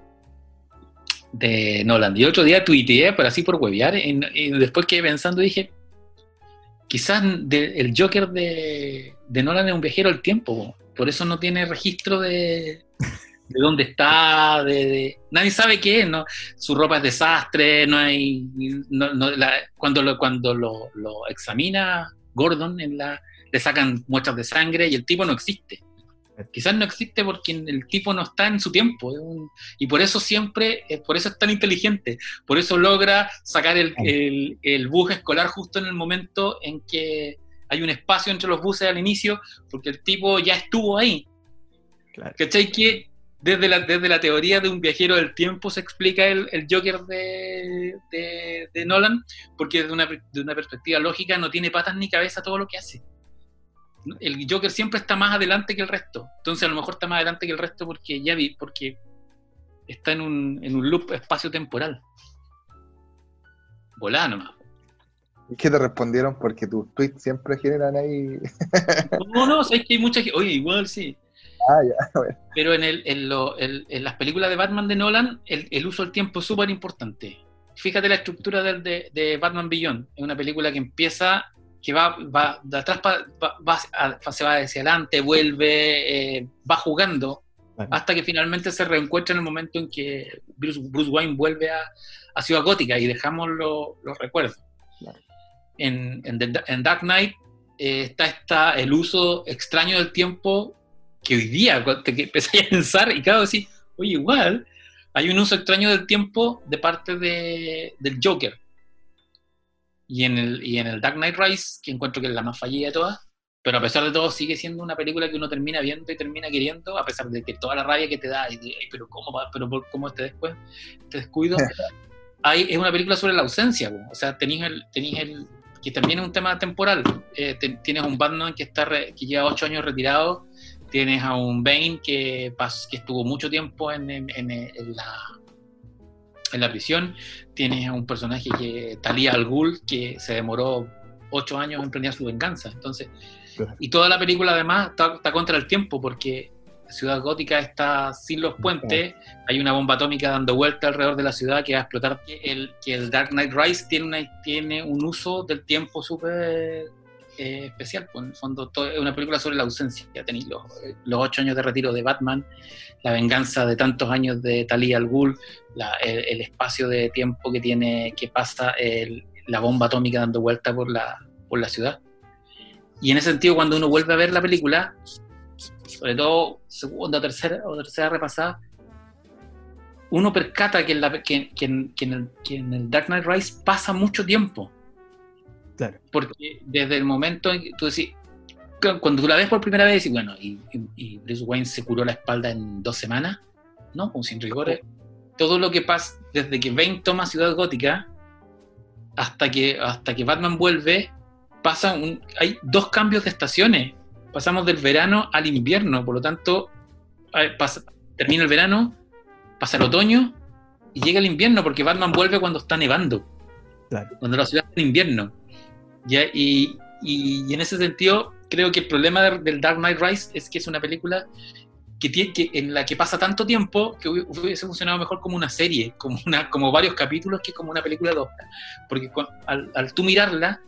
de Nolan. Y otro día tuiteé, por así por huevear, y, y después quedé pensando dije, quizás de- el Joker de, de Nolan es un viajero al tiempo, por eso no tiene registro de, de dónde está, de, nadie sabe qué es, ¿no? Su ropa es desastre, no hay, no- no- la- cuando lo, cuando lo, lo examina Gordon, en la, le sacan muestras de sangre y el tipo no existe. Quizás no existe porque el tipo no está en su tiempo. un- y por eso siempre, eh, por eso es tan inteligente. Por eso logra sacar el, el- el bus escolar justo en el momento en que hay un espacio entre los buses al inicio, porque el tipo ya estuvo ahí. Claro. ¿Cachai? Que desde la, desde la teoría de un viajero del tiempo se explica el, el Joker de, de- de Nolan, porque desde una, de una perspectiva lógica no tiene patas ni cabeza todo lo que hace. El Joker siempre está más adelante que el resto. Entonces a lo mejor está más adelante que el resto porque ya vi, porque está en un, en un loop espacio-temporal. Volá nomás. Es que te respondieron porque tus tweets siempre generan ahí. No, no, sabes que hay mucha gente. Oye, igual sí. Ah, ya, bueno. Pero en, el, en, lo- en- en las películas de Batman de Nolan, el, el uso del tiempo es súper importante. Fíjate la estructura del, de, de Batman Beyond. Es una película que empieza, que va, va de atrás, pa- va, va se va hacia adelante, vuelve, eh, va jugando, hasta que finalmente se reencuentra en el momento en que Bruce, Bruce Wayne vuelve a, a Ciudad Gótica y dejamos lo- los recuerdos. En, en, The- en Dark Knight eh, está, está el uso extraño del tiempo que hoy día te que empecé a pensar y claro, decir, oye, igual hay un uso extraño del tiempo de parte de, del Joker. Y en, el, y en el Dark Knight Rise, que encuentro que es la más fallida de todas, pero a pesar de todo sigue siendo una película que uno termina viendo y termina queriendo, a pesar de que toda la rabia que te da, y de, "Ay, pero cómo pero cómo este después, este descuido, hay, es una película sobre la ausencia, o sea, tenéis el, tenéis el, que también es un tema temporal, Eh, te- tienes a un Batman que, está re- que lleva ocho años retirado, tienes a un Bane que, pas- que estuvo mucho tiempo en, en- en- en la, en la prisión, tienes a un personaje que, Talia al Ghul, que se demoró ocho años en planear su venganza, entonces, y toda la película además está, está contra el tiempo, porque Ciudad Gótica está sin los puentes, hay una bomba atómica dando vuelta alrededor de la ciudad que va a explotar. Que el, que el Dark Knight Rise tiene, una, tiene un uso del tiempo súper eh, especial, pues en el fondo es una película sobre la ausencia. Tenéis los, los ocho años de retiro de Batman, la venganza de tantos años de Talia al Ghul, el, espacio de tiempo que tiene, que pasa el- la bomba atómica dando vuelta por la, por la ciudad. Y en ese sentido, cuando uno vuelve a ver la película, sobre todo segunda tercera, o tercera repasada, uno percata que en, la- que- el, que en el Dark Knight Rise pasa mucho tiempo. Claro. Porque desde el momento en que tú decís, cu- cuando tú la ves por primera vez, y bueno, y, y- Bruce Wayne se curó la espalda en dos semanas, ¿no? Como sin rigores. Todo lo que pasa desde que Bane toma Ciudad Gótica hasta que, hasta que Batman vuelve, pasa un, hay dos cambios de estaciones. Pasamos del verano al invierno, por lo tanto, eh, pasa- termina el verano, pasa el otoño y llega el invierno, porque Batman vuelve cuando está nevando Claro. cuando la ciudad está en invierno. ¿Ya? Y, y- y en ese sentido, creo que el problema de- del Dark Knight Rise es que es una película que tiene, que, en la que pasa tanto tiempo que hubi- hubiese funcionado mejor como una serie, como, una, como varios capítulos que como una película de. Porque al, al tú mirarla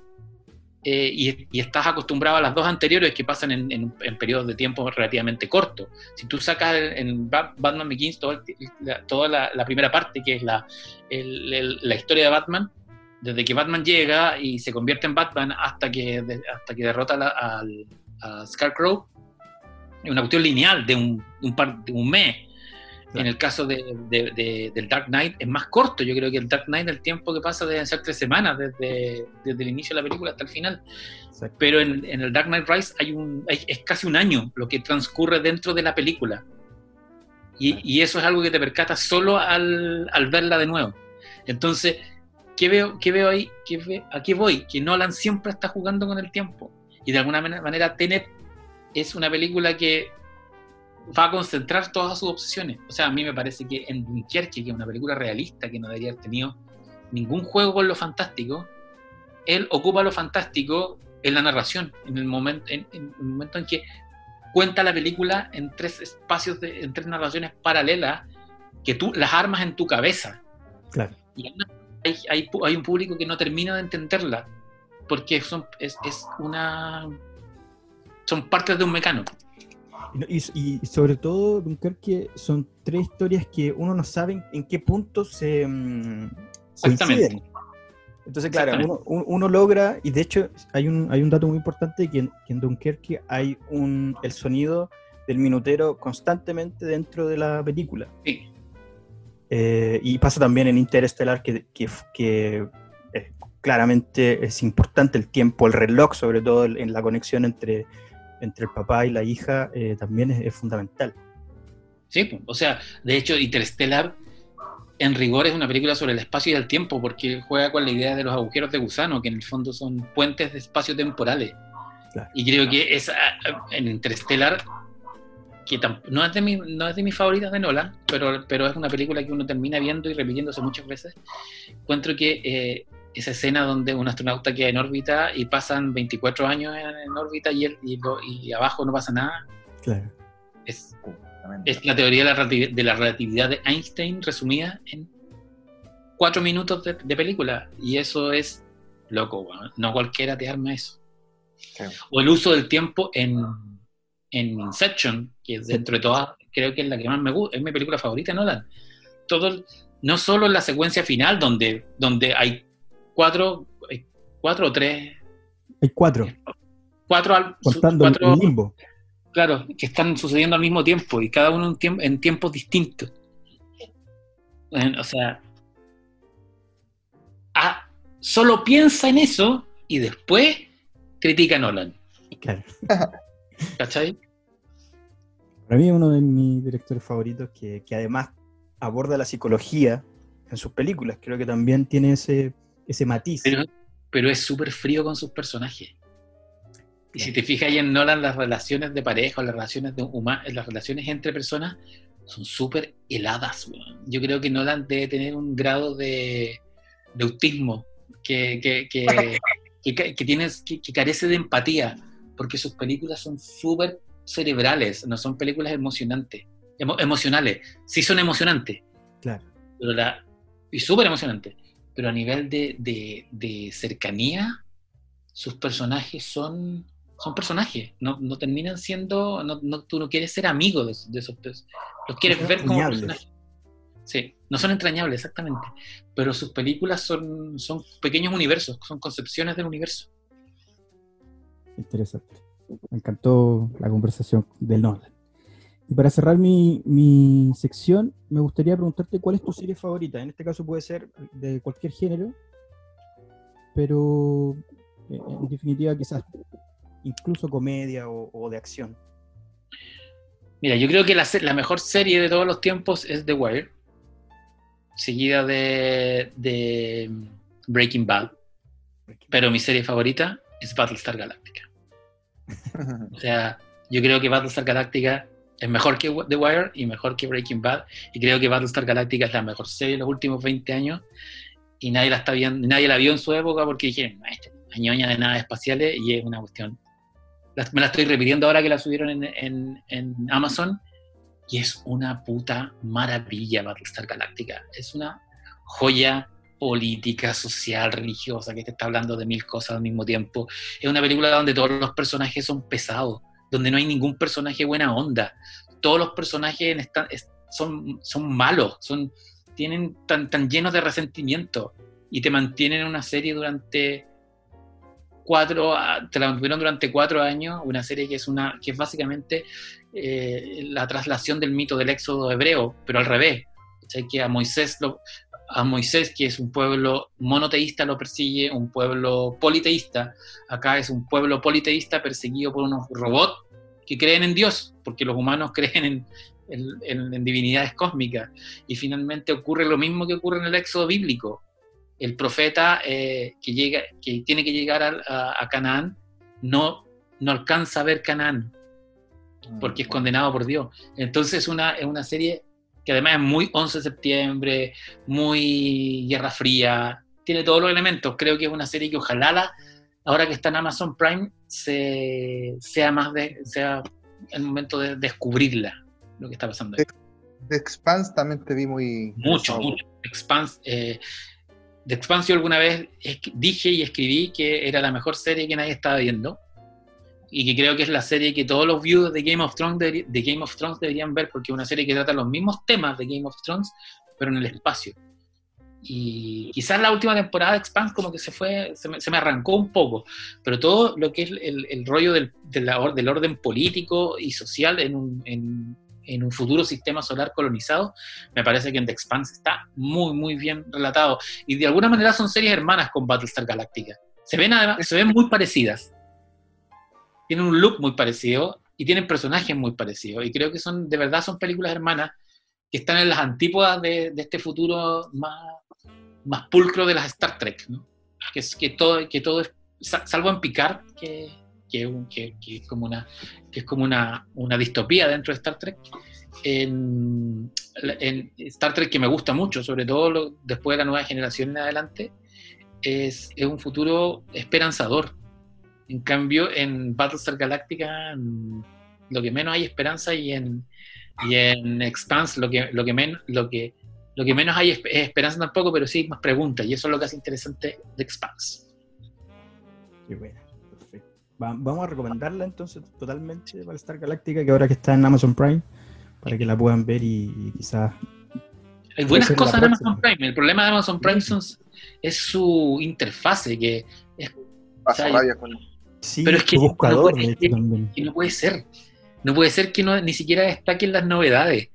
eh, y, y estás acostumbrado a las dos anteriores que pasan en, en- en periodos de tiempo relativamente cortos. Si tú sacas en Ba- Batman Begins todo el- la- toda la, la primera parte, que es la, el- el- la historia de Batman, desde que Batman llega y se convierte en Batman hasta que, de- hasta que derrota la- al, a Scarecrow, es una cuestión lineal de un, un par, de un mes. En el caso de, de- de- del Dark Knight es más corto. Yo creo que el Dark Knight, el tiempo que pasa deben ser tres semanas, desde, desde el inicio de la película hasta el final. Exacto. Pero en, en el Dark Knight Rise hay un, hay- es casi un año lo que transcurre dentro de la película. Y, y eso es algo que te percatas solo al, al verla de nuevo. Entonces, ¿qué veo, qué veo ahí? ¿Qué ve- ¿A qué voy? Que Nolan siempre está jugando con el tiempo. Y de alguna manera, Tenet es una película que va a concentrar todas sus obsesiones. O sea, a mí me parece que en Dunkerque, que es una película realista que no debería haber tenido ningún juego con lo fantástico, él ocupa lo fantástico en la narración, en el momento en, en el momento en que cuenta la película en tres espacios, de, en tres narraciones paralelas, que tú las armas en tu cabeza. Claro. Y hay, hay, hay un público que no termina de entenderla, porque son, es, es una... Son partes de un mecano. Y, y- sobre todo, Dunkerque, son tres historias que uno no sabe en, qué punto se mm, Exactamente. coinciden. Entonces, claro, uno, un- uno logra, y de hecho hay un, hay un dato muy importante, que en, que en Dunkerque hay un, el sonido del minutero constantemente dentro de la película. Sí. Eh, y pasa también en Interestelar, que, que, que, eh, claramente es importante el tiempo, el reloj, sobre todo en la conexión entre, entre el papá y la hija, eh, también es, es fundamental. Sí, o sea, de hecho, Interstellar en rigor es una película sobre el espacio y el tiempo, porque juega con la idea de los agujeros de gusano, que en el fondo son puentes de espacio temporales. Claro. Y creo que en Interstellar, que no es, de mi, no es de mis favoritas de Nolan, pero, pero es una película que uno termina viendo y repitiéndose muchas veces. Encuentro que eh, esa escena donde un astronauta queda en órbita y pasan 24 años en, en órbita y, él- y, lo- y abajo no pasa nada, Claro. es es la teoría de la, de la relatividad de Einstein resumida en cuatro minutos de, de película. Y eso es loco, weón. no cualquiera te arma eso. Sí. O el uso del tiempo en, en Inception, que dentro de todas creo que es la que más me gusta, es mi película favorita, Nolan. Todo, no solo en la secuencia final, donde, donde hay cuatro, hay cuatro o tres, Hay cuatro, cuatro, al- contando el- cuatro el limbo. Claro, que están sucediendo al mismo tiempo y cada uno en, tiemp- en tiempos distintos. En- o sea, ah, solo piensa en eso y después critica a Nolan. Claro. ¿Cachai? Para mí es uno de mis directores favoritos que, que además aborda la psicología en sus películas. Creo que también tiene ese, ese matiz. Pero, pero es súper frío con sus personajes. Y si te fijas ahí en Nolan, las relaciones de pareja o las relaciones, de huma- las relaciones entre personas son súper heladas. Yo creo que Nolan debe tener un grado de, de autismo que, que, que, que, que tienes- que- que carece de empatía, porque sus películas son súper cerebrales, no son películas emocionantes, emo- emocionales. Sí son emocionantes, Claro. pero la, y súper emocionantes, pero a nivel de, de- de cercanía sus personajes son, son personajes, no, no terminan siendo, no, no- tú no quieres ser amigo de, de esos personajes, los quieres ver como personajes. Sí, no son entrañables, exactamente, pero sus películas son, son pequeños universos, son concepciones del universo. Interesante. Me encantó la conversación del Nolan. Y para cerrar mi, mi sección, me gustaría preguntarte cuál es tu serie favorita. En este caso puede ser de cualquier género, pero eh, en definitiva quizás incluso comedia o, o de acción. Mira, yo creo que la, la mejor serie de todos los tiempos es The Wire, seguida de, de Breaking Bad, pero mi serie favorita es Battlestar Galactica. O sea, yo creo que Battlestar Galactica es mejor que The Wire y mejor que Breaking Bad, y creo que Battlestar Galactica es la mejor serie de los últimos 20 años, y nadie la está viendo, nadie la vio en su época porque dijeron, "Ah, esta es una ñoña de naves espaciales, y es una cuestión. La- me la estoy repitiendo ahora que la subieron en, en- en Amazon, y es una puta maravilla Battlestar Galactica. Es una joya política, social, religiosa, que te está hablando de mil cosas al mismo tiempo. Es una película donde todos los personajes son pesados, donde no hay ningún personaje buena onda. Todos los personajes son, son malos, son, tienen tan, tan llenos de resentimiento y te mantienen en una serie durante cuatro, a- te la mantuvieron durante cuatro años, una serie que es una, que es básicamente eh, la traslación del mito del éxodo hebreo, pero al revés. ¿cachai? Que a Moisés, lo- a Moisés, que es un pueblo monoteísta, lo persigue un pueblo politeísta. Acá es un pueblo politeísta perseguido por unos robots que creen en Dios, porque los humanos creen en, en- en- en divinidades cósmicas. Y finalmente ocurre lo mismo que ocurre en el éxodo bíblico. El profeta eh, que, llega, que tiene que llegar a, a Canaán no, no alcanza a ver Canaán porque es condenado por Dios. Entonces es una, es una serie que además es muy 11 de septiembre, muy Guerra Fría, tiene todos los elementos. Creo que es una serie que ojalá la- ahora que está en Amazon Prime se, sea más de, sea el momento de descubrirla, lo que está pasando ahí. The Expanse también te vi muy... Mucho, mucho. Expanse, eh, The Expanse yo alguna vez dije y escribí que era la mejor serie que nadie estaba viendo y que creo que es la serie que todos los viewers de Game of Thrones, deberi- de Game of Thrones deberían ver porque es una serie que trata los mismos temas de Game of Thrones pero en el espacio. Y quizás la última temporada de Expanse como que se fue, se me, se me arrancó un poco, pero todo lo que es el, el rollo del, de la or- del orden político y social en un, en- en un futuro sistema solar colonizado, me parece que en The Expanse está muy, muy bien relatado. Y de alguna manera son series hermanas con Battlestar Galactica. Se ven, además, se ven muy parecidas. Tienen un look muy parecido y tienen personajes muy parecidos. Y creo que son, de verdad, son películas hermanas que están en las antípodas de, de este futuro más, más pulcro de las Star Trek, ¿no? Que, es, que, todo, que todo es, sa- salvo en Picard, que, que, que- que es como una, que es como una, una distopía dentro de Star Trek. En, en Star Trek que me gusta mucho, sobre todo lo- después de la nueva generación en adelante, es, es un futuro esperanzador. En cambio, en Battlestar Galactica lo que menos hay esperanza y en, y en Expanse lo que, lo que, men- lo que, lo que menos hay es, es esperanza tampoco, pero sí más preguntas y eso es lo que hace interesante de Expanse. Qué buena, perfecto. Va- vamos a recomendarla entonces totalmente para Star Galáctica, que ahora que está en Amazon Prime, para que la puedan ver y, y quizás Hay buenas cosas en. Amazon Prime. El problema de Amazon Prime son- es su interfase, que, Paso o sea, rabia con sí, Pero es que buscador, no puede- hecho, que no puede ser. No puede ser que no, ni siquiera destaquen las novedades.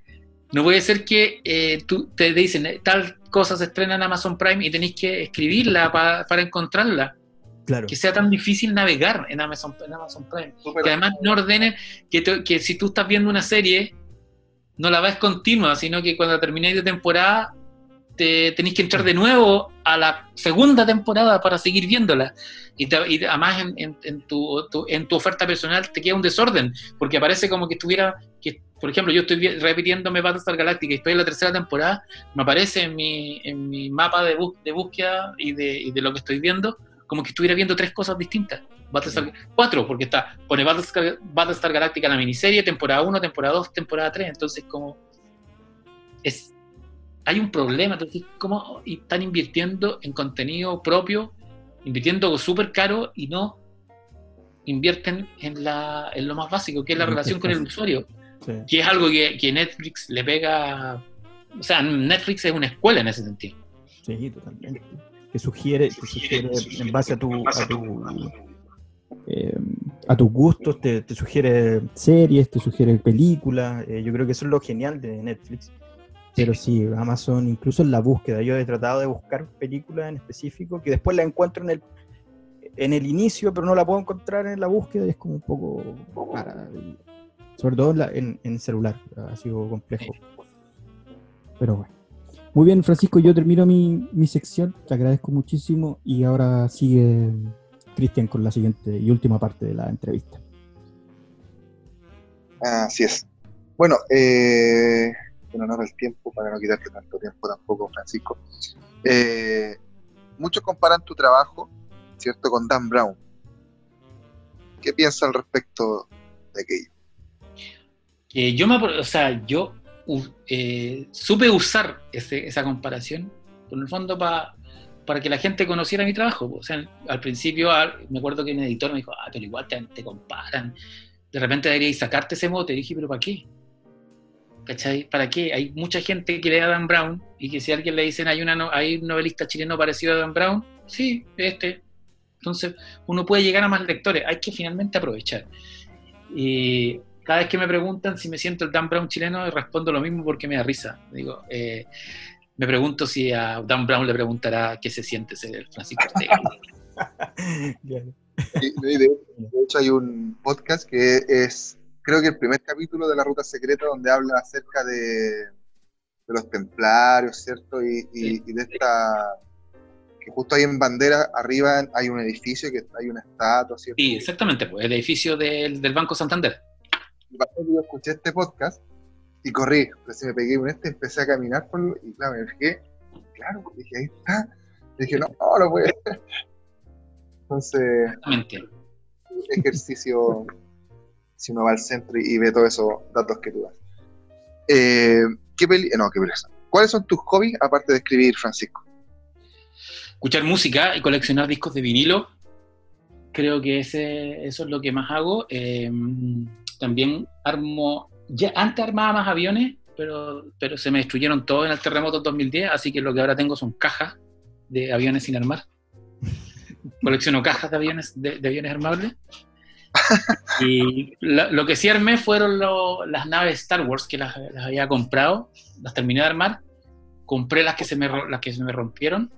No puede ser que eh, tú te dicen eh, tal cosa se estrena en Amazon Prime y tenéis que escribirla pa- para encontrarla. Claro. Que sea tan difícil navegar en Amazon, en Amazon Prime. Que además no ordenen que, te- que si tú estás viendo una serie, no la ves continua, sino que cuando terminéis de temporada, te tenéis que entrar de nuevo a la segunda temporada para seguir viéndola. Y, te- y además en, en- en tu, tu- en tu oferta personal te queda un desorden, porque parece como que estuviera, que, por ejemplo, yo estoy repitiéndome Battlestar Galactica y estoy en la tercera temporada, me aparece en mi, en mi mapa de, bus- de búsqueda y de, y de lo que estoy viendo, como que estuviera viendo tres cosas distintas. Battlestar, cuatro, porque está, pone Battlestar, Battlestar Galactica la miniserie, temporada 1, temporada 2, temporada 3, entonces como es hay un problema, entonces cómo y están invirtiendo en contenido propio invirtiendo súper caro y no invierten en, la, en lo más básico, que es la relación con el usuario, Sí. que es algo que, que Netflix le pega... O sea, Netflix es una escuela en ese sentido. Sí, totalmente. Que sugiere, que sugiere en base a tu, a tu eh, a tus gustos, te, te sugiere series, te sugiere películas. eh, yo creo que eso es lo genial de Netflix. Pero sí, Amazon, incluso en la búsqueda, yo he tratado de buscar películas en específico que después la encuentro en el en el inicio, pero no la puedo encontrar en la búsqueda y es como un poco rara. y- Sobre todo en, la- en, en celular, ha sido complejo. Pero bueno. Muy bien, Francisco, yo termino mi, mi sección, te agradezco muchísimo y ahora sigue Cristian con la siguiente y última parte de la entrevista. Así es. Bueno, eh, en honor al tiempo, para no quitarte tanto tiempo tampoco, Francisco. eh, muchos comparan tu trabajo, ¿cierto?, con Dan Brown. ¿Qué piensas al respecto de aquello? que yo me, o sea, yo eh, supe usar ese- esa comparación, en el fondo pa- para que la gente conociera mi trabajo. O sea, al principio me acuerdo que un editor me dijo, ah, pero igual te, te comparan, de repente deberíais sacarte ese mote. Y dije, pero ¿para qué? ¿Cachai? ¿Para qué? Hay mucha gente que lee a Dan Brown y que si a alguien le dicen hay, una no- hay un novelista chileno parecido a Dan Brown, sí, este. Entonces, uno puede llegar a más lectores, hay que finalmente aprovechar. Y cada vez que me preguntan si me siento el Dan Brown chileno, respondo lo mismo porque me da risa. Digo, eh, me pregunto si a Dan Brown le preguntará qué se siente ser el Francisco Ortega. De hecho, hay un podcast que es, creo que el primer capítulo de La Ruta Secreta, donde habla acerca de, de los templarios, ¿cierto? Y, y- y de esta. que justo ahí en bandera, arriba hay un edificio, que hay una estatua, ¿cierto? Sí, exactamente, pues el edificio del, del Banco Santander. Y pasó que yo escuché este podcast y corrí, pues me pegué con este, empecé a caminar por, y claro, me fijé, claro, dije, ahí está. Dije, no, no, no puede. Entonces, ejercicio si uno va al centro y, y ve todos esos datos que tú das. Eh, ¿qué peli no, qué. ¿Cuáles son tus hobbies aparte de escribir, Francisco? Escuchar música y coleccionar discos de vinilo. Creo que ese, eso es lo que más hago. Eh, también armo, ya antes armaba más aviones, pero, pero se me destruyeron todos en el terremoto del 2010, así que lo que ahora tengo son cajas de aviones sin armar. Colecciono cajas de aviones, de, de aviones armables. Y la- lo que sí armé fueron lo- las naves Star Wars que las, las había comprado, las terminé de armar, compré las que se me, las que se me rompieron,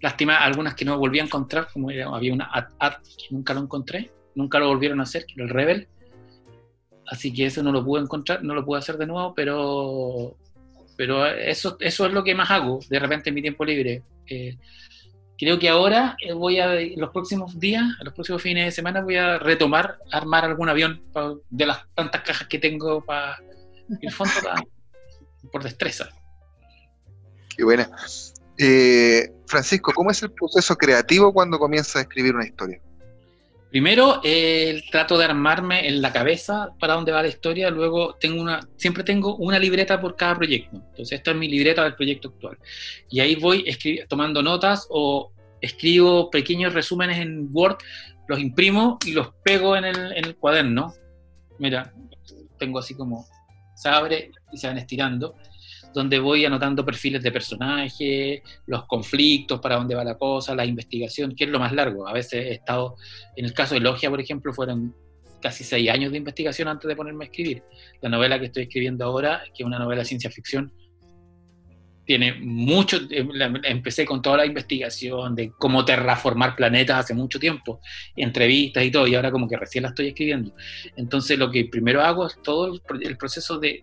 lástima algunas que no volví a encontrar, como era- había una At At que nunca lo encontré, nunca lo volvieron a hacer, que era el Rebel, así que eso no lo pude encontrar, no lo pude hacer de nuevo, pero, pero eso, eso es lo que más hago de repente en mi tiempo libre. Eh, creo que ahora eh, voy a, los próximos días, los próximos fines de semana, voy a retomar, armar algún avión de las tantas cajas que tengo para, el fondo, pa- por destreza. Qué buena. Eh, Francisco, ¿cómo es el proceso creativo cuando comienzas a escribir una historia? Primero, eh, trato de armarme en la cabeza para dónde va la historia. Luego, tengo una, siempre tengo una libreta por cada proyecto. Entonces, esta es mi libreta del proyecto actual. Y ahí voy tomando notas o escribo pequeños resúmenes en Word, los imprimo y los pego en el, en el cuaderno. Mira, tengo así como se abre y se van estirando, donde voy anotando perfiles de personajes, los conflictos, para dónde va la cosa, la investigación, que es lo más largo. A veces he estado en el caso de Logia, por ejemplo, fueron casi seis años de investigación antes de ponerme a escribir. La novela que estoy escribiendo ahora, que es una novela de ciencia ficción, tiene mucho, eh, empecé con toda la investigación de cómo terraformar planetas hace mucho tiempo, entrevistas y todo, y ahora como que recién la estoy escribiendo. Entonces lo que primero hago es todo el, pro- el proceso de-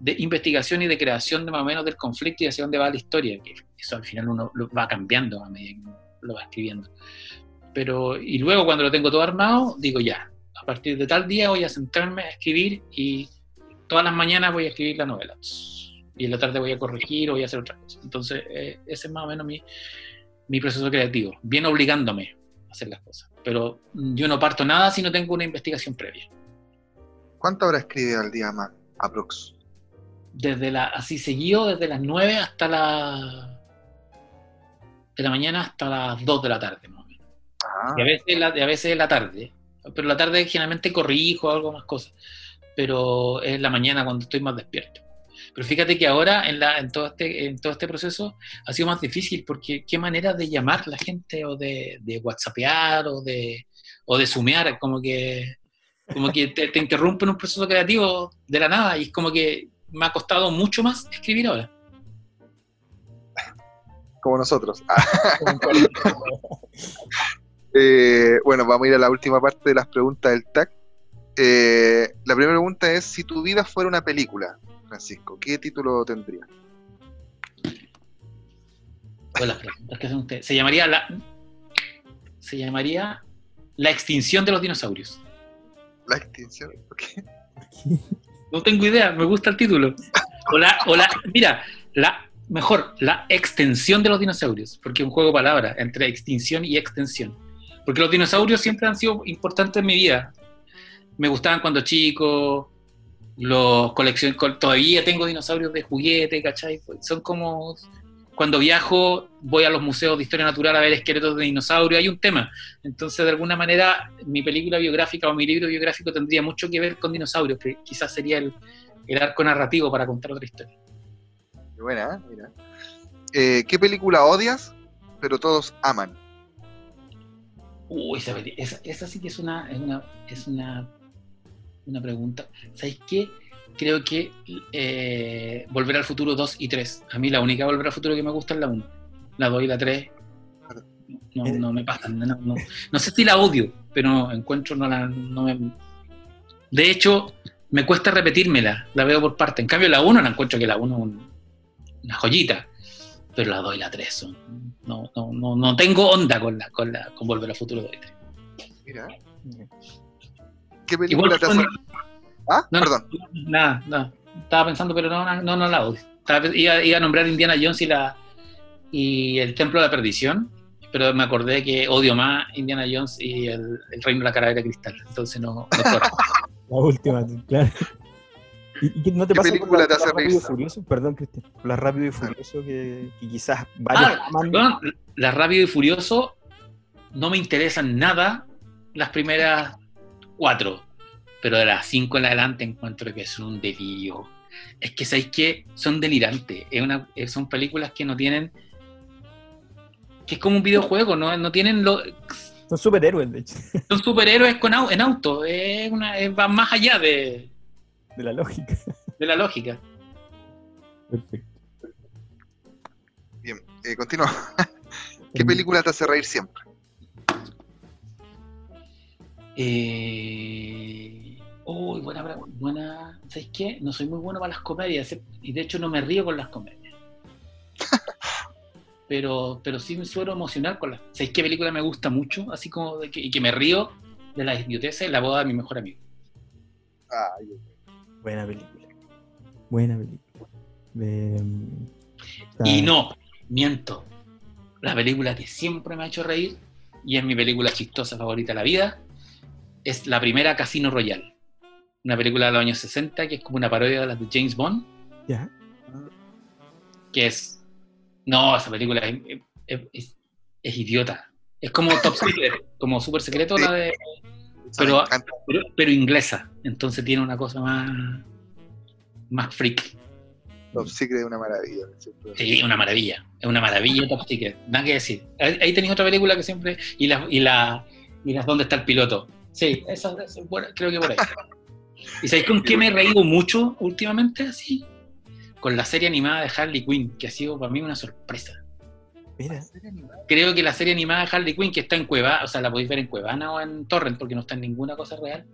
de investigación y de creación de más o menos del conflicto y hacia dónde va la historia, que eso al final uno lo va cambiando a medida que lo va escribiendo. Pero, y luego cuando lo tengo todo armado, digo ya, a partir de tal día voy a centrarme a escribir y todas las mañanas voy a escribir la novela. Y en la tarde voy a corregir o voy a hacer otra cosa. Entonces, eh, ese es más o menos mi, mi proceso creativo, bien obligándome a hacer las cosas. Pero yo no parto nada si no tengo una investigación previa. ¿Cuántas horas escribes al día más, aprox? Desde la, así seguido, desde las 9 hasta la, de la mañana hasta las 2 de la tarde. ¿no? Ah, Y a veces, la, y a veces es la tarde. Pero la tarde generalmente corrijo algo más cosas. Pero es la mañana cuando estoy más despierto. Pero fíjate que ahora en, la, en, todo este, en todo este proceso ha sido más difícil porque qué manera de llamar a la gente o de, de whatsappear o de, o de zoomear, como que, como que te, te interrumpen un proceso creativo de la nada y es como que me ha costado mucho más escribir ahora. como nosotros. Eh, bueno, vamos a ir a la última parte de las preguntas del TAC. Eh, la primera pregunta es, si tu vida fuera una película, Francisco, ¿qué título tendría? Pues las preguntas que hacen ustedes. Se llamaría la. Se llamaría La extinción de los dinosaurios. La extinción. ¿por qué? No tengo idea, me gusta el título. O la, o la- mira, la mejor, la extensión de los dinosaurios, porque es un juego de palabras entre extinción y extensión. Porque los dinosaurios siempre han sido importantes en mi vida. Me gustaban cuando chico, los coleccion col- todavía tengo dinosaurios de juguete, ¿cachai? Son como cuando viajo voy a los museos de historia natural a ver esqueletos de dinosaurios, hay un tema. Entonces, de alguna manera, mi película biográfica o mi libro biográfico tendría mucho que ver con dinosaurios, que quizás sería el, el arco narrativo para contar otra historia. Qué buena, ¿eh? mira. Eh, ¿Qué película odias, pero todos aman? Uy, esa, esa sí que es una, es una, es una, una pregunta. ¿Sabéis qué? Creo que eh, Volver al Futuro 2 y 3. A mí la única Volver al Futuro que me gusta es la 1. La 2 y la 3 no, no me pasan. No, no. No sé si la odio, pero encuentro no la... No me... De hecho, me cuesta repetírmela. La veo por parte. En cambio, la 1 la encuentro que la 1 es un- una joyita. Pero la 2 y la 3 son... No, no, no, no tengo onda con, la, con, la, con Volver al Futuro 2 y 3. Mira. ¿Qué película Igual te hace... Ah, No, no. perdón. Nada, no. Estaba pensando, pero no, no, no la odio. Estaba- iba, iba a nombrar Indiana Jones y, la, y el Templo de la Perdición, pero me acordé que odio más Indiana Jones y el, el Reino de la Calavera de Cristal. Entonces no. no. La última, claro. ¿Y, no te ¿Qué pasa con película la- te hace Rápido y Furioso? Perdón, Cristian. La Rápido y Furioso que, que quizás varios Ah, perdón, la Rápido y Furioso no me interesan nada las primeras cuatro, pero de las cinco en adelante encuentro que son un delirio. Es que sabéis que son delirantes. Es una, son películas que no tienen. que es como un videojuego, no, no tienen lo, Son superhéroes, de hecho, son superhéroes con au- en auto. Es una, es- va más allá de, de la lógica. de la lógica. Perfecto. Bien, eh, continúa. ¿Qué película te hace reír siempre? Eh... Uy, buena, buena. ¿Sabes qué? No soy muy bueno para las comedias eh, y de hecho no me río con las comedias. Pero, pero sí me suelo emocionar con las. ¿Sabéis qué película me gusta mucho? Así como de que, y que me río de las idioteces, La boda de mi mejor amigo. Ay, Buena película. Buena película. De, está- Y no, miento. La película que siempre me ha hecho reír y es mi película chistosa favorita de la vida es la primera Casino Royale. Una película de los años 60 que es como una parodia de las de James Bond. Ya. que es. No, esa película es, es- es- es idiota. Es como Top Secret, como Super Secreto, la de, Pero- pero, pero inglesa. Entonces tiene una cosa más. más freak. Top Secret es una maravilla. Sí, una maravilla. Es una maravilla Top Secret. Nada que decir. Ahí, ahí tenéis otra película que siempre. Y las y la, y las ¿Dónde está el piloto? Sí, esa, esa es buena, creo que por ahí. ¿Y sabéis con qué me he reído mucho últimamente? Así. Con la serie animada de Harley Quinn, que ha sido para mí una sorpresa. Mira. creo que la serie animada de Harley Quinn, que está en Cueva, o sea, la podéis ver en Cuevana o en Torrent, porque no está en ninguna cosa real,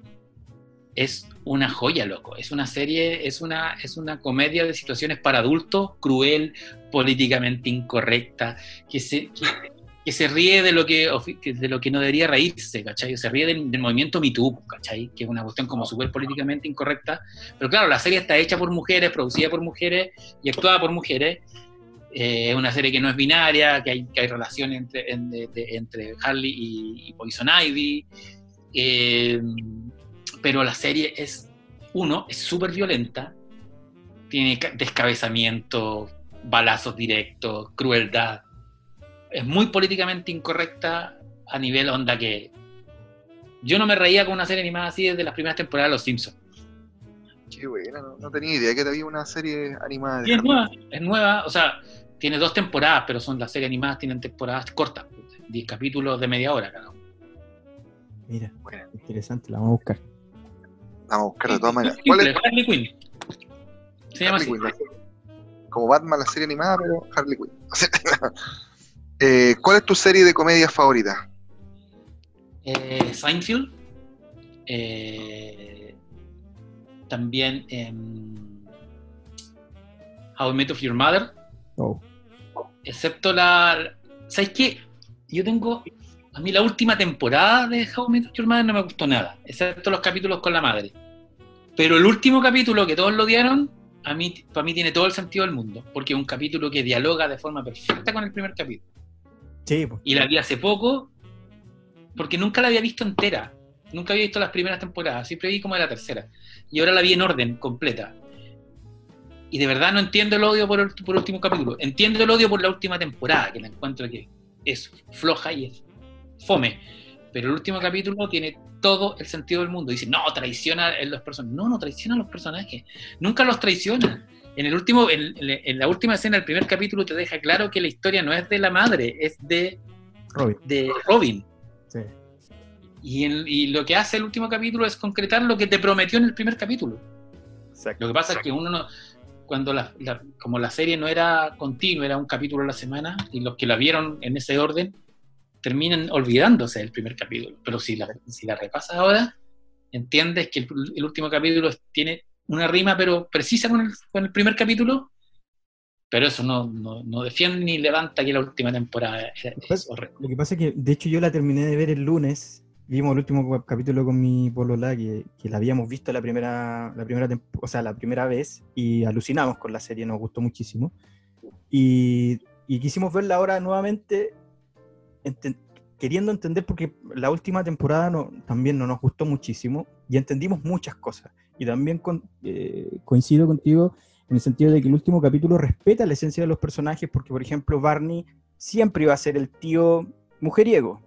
es una joya, loco. Es una serie, es una, es una comedia de situaciones para adultos, cruel, políticamente incorrecta, que se, que, que se ríe de lo que, de lo que no debería reírse, ¿cachai? Se ríe del, movimiento Me Too, ¿cachai? Que es una cuestión como súper políticamente incorrecta. Pero claro, la serie está hecha por mujeres, producida por mujeres y actuada por mujeres. Eh, es una serie que no es binaria, que hay, que hay relación entre, entre Harley y, Poison Ivy. Eh, pero la serie es, uno, es súper violenta, tiene ca- descabezamiento, balazos directos, crueldad. Es muy políticamente incorrecta a nivel onda que yo no me reía con una serie animada así desde las primeras temporadas de Los Simpsons. Qué buena, no, no tenía idea que había una serie animada de Y es nueva, es nueva, o sea, tiene dos temporadas, pero son las series animadas, tienen temporadas cortas, 10 capítulos de media hora cada uno. Mira, Bueno. interesante, la vamos a buscar. Vamos a buscar de todas maneras. ¿Cuál es? Harley Quinn. Se llama Harley así. La. Como Batman, la serie animada, pero Harley Quinn. Eh, ¿Cuál es tu serie de comedia favorita? Eh, Seinfeld. Eh, también How I Met Your Mother. Oh, Excepto la. ¿Sabes qué? Yo tengo. A mí la última temporada de How I Met Your Mother no me gustó nada. Excepto los capítulos con la madre. Pero el último capítulo que todos lo odiaron, a mí, para mí tiene todo el sentido del mundo. Porque es un capítulo que dialoga de forma perfecta con el primer capítulo. Sí. Y la vi hace poco, porque nunca la había visto entera. Nunca había visto las primeras temporadas, siempre vi como de la tercera. Y ahora la vi en orden, completa. Y de verdad no entiendo el odio por el, por el último capítulo. Entiendo el odio por la última temporada, que la encuentro que es floja y es fome. Pero el último capítulo tiene todo el sentido del mundo. Dice, no, traiciona a los personajes. No, no traiciona a los personajes. Nunca los traiciona. En, el último, en, en la última escena del primer capítulo te deja claro que la historia no es de la madre, es de Robin. de Robin. Sí. Y, el- y lo que hace el último capítulo es concretar lo que te prometió en el primer capítulo. Exacto. Lo que pasa es que uno no, cuando la, la- como la serie no era continua, era un capítulo a la semana, y los que la vieron en ese orden terminan olvidándose del primer capítulo. Pero si la, si la repasas ahora, entiendes que el, el último capítulo tiene una rima, pero precisa con el, con el primer capítulo, pero eso no, no, no defiende ni levanta que la última temporada es, Pues, es horrible. Lo que pasa es que, de hecho, yo la terminé de ver el lunes. Vimos el último cap- capítulo con mi polola, que, que la habíamos visto la primera, la primera o sea, la primera vez, y alucinamos con la serie, nos gustó muchísimo. Y, y quisimos verla ahora nuevamente, enten- queriendo entender, porque la última temporada no, también no nos gustó muchísimo, y entendimos muchas cosas. Y también con- eh, coincido contigo en el sentido de que el último capítulo respeta la esencia de los personajes, porque, por ejemplo, Barney siempre iba a ser el tío mujeriego.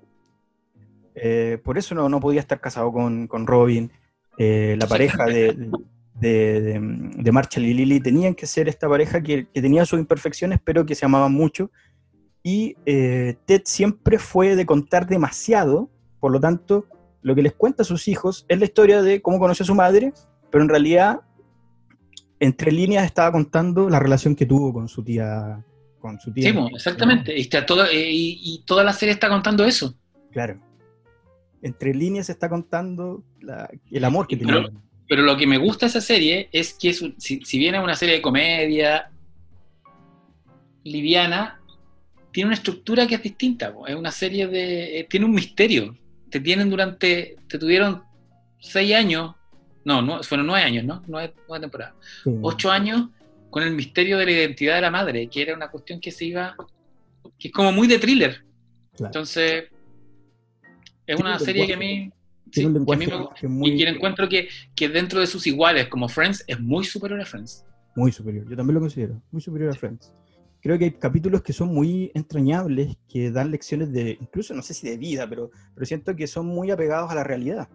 Eh, por eso no, no podía estar casado con, con Robin. Eh, la pareja de, de, de- de y Lily tenían que ser esta pareja que, que tenía sus imperfecciones, pero que se amaban mucho. Y eh, Ted siempre fue de contar demasiado, por lo tanto, lo que les cuenta a sus hijos es la historia de cómo conoció a su madre, pero en realidad, entre líneas, estaba contando la relación que tuvo con su tía. Con su tía Sí, exactamente. Y, está todo- eh, y, y toda la serie está contando eso. Claro. Entre líneas está contando la- el amor que tenía. Pero lo que me gusta de esa serie es que es un- si, si bien es una serie de comedia liviana, tiene una estructura que es distinta. po. Es una serie de... eh, tiene un misterio. Te tienen durante... Te tuvieron seis años. No, no fueron nueve años, ¿no? Nueve, nueve temporadas. Sí. Ocho años con el misterio de la identidad de la madre, que era una cuestión que se iba... que es como muy de thriller. Claro. Entonces... Es una un serie que a mí... Un sí, que a mí lenguaje me- que es muy, y que encuentro que, que dentro de sus iguales, como Friends, es muy superior a Friends. muy superior. Yo también lo considero. Muy superior a Friends. Creo que hay capítulos que son muy entrañables, que dan lecciones de, incluso no sé si de vida, pero, pero siento que son muy apegados a la realidad.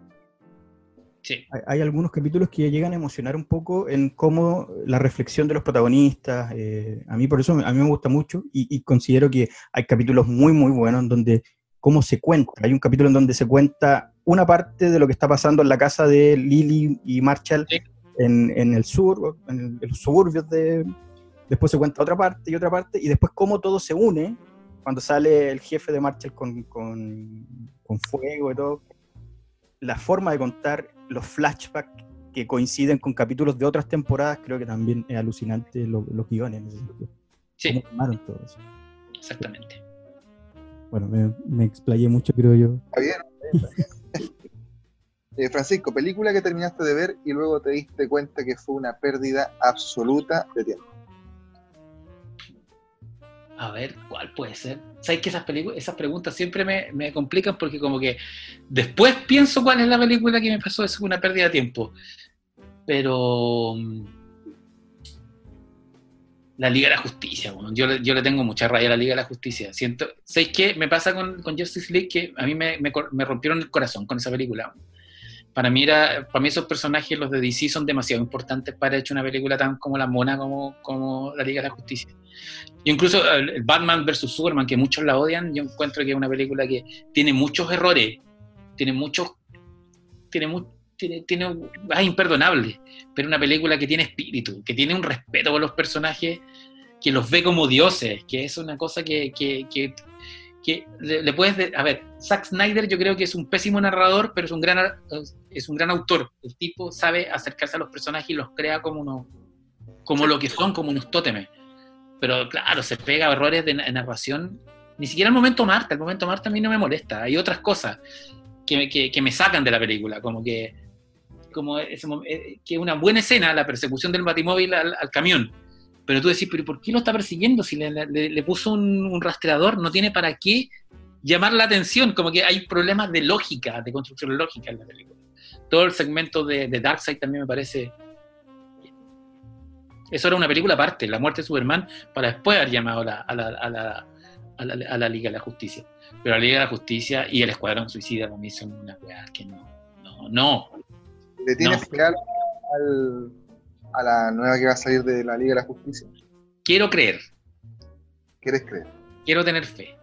Sí. Hay, hay algunos capítulos que llegan a emocionar un poco en cómo la reflexión de los protagonistas. eh, a mí por eso a mí me gusta mucho y, y considero que hay capítulos muy, muy buenos en donde cómo se cuenta. Hay un capítulo en donde se cuenta una parte de lo que está pasando en la casa de Lily y Marshall Sí. en, en el sur, en, el- en los suburbios de... Después se cuenta otra parte y otra parte, y después cómo todo se une cuando sale el jefe de Marshall con, con, con fuego y todo. La forma de contar los flashbacks que coinciden con capítulos de otras temporadas, creo que también es alucinante lo- los guiones en ese sentido. Sí, todo eso. exactamente. Bueno, me, me explayé mucho, creo yo. ¿Está bien? Eh, Francisco, película que terminaste de ver y luego te diste cuenta que fue una pérdida absoluta de tiempo. A ver, ¿cuál puede ser? ¿Sabes que esas, esas preguntas siempre me, me complican porque como que después pienso cuál es la película que me pasó, es una pérdida de tiempo. Pero... mm, La Liga de la Justicia, weón. yo, yo le tengo mucha raya a la Liga de la Justicia. Siento, ¿Sabéis qué me pasa con, con Justice League? Que a mí me, me me rompieron el corazón con esa película. Para mí, era, para mí esos personajes, los de DC, son demasiado importantes para hecho una película tan como la mona como, como la Liga de la Justicia. Yo incluso el, Batman vs. Superman, que muchos la odian, yo encuentro que es una película que tiene muchos errores, tiene muchos... Tiene, mu- tiene, tiene, es imperdonable, pero una película que tiene espíritu, que tiene un respeto por los personajes, que los ve como dioses, que es una cosa que, que, que, que le, le puedes... de- a ver, Zack Snyder yo creo que es un pésimo narrador, pero es un gran, es un gran autor. El tipo sabe acercarse a los personajes y los crea como, unos, como lo que son, como unos tótemes. Pero claro, se pega a errores de na- narración. Ni siquiera el momento Marta, el momento Marta a mí no me molesta. Hay otras cosas que, que, que me sacan de la película, como que como ese eh, que una buena escena, la persecución del batimóvil al, al camión. Pero tú decís, ¿pero por qué lo está persiguiendo? Si le, le- le puso un, un rastreador, no tiene para qué llamar la atención. Como que hay problemas de lógica, de construcción lógica en la película. Todo el segmento de, de Darkseid también me parece. Eso era una película aparte, la muerte de Superman, para después haber llamado a la, a la, a la, a la- a la Liga de la Justicia. Pero la Liga de la Justicia y el Escuadrón Suicida para mí son una weá que no. No, no. ¿Le tienes No. al- a la nueva que va a salir de la Liga de la Justicia? Quiero creer, ¿Quieres creer? quiero tener fe.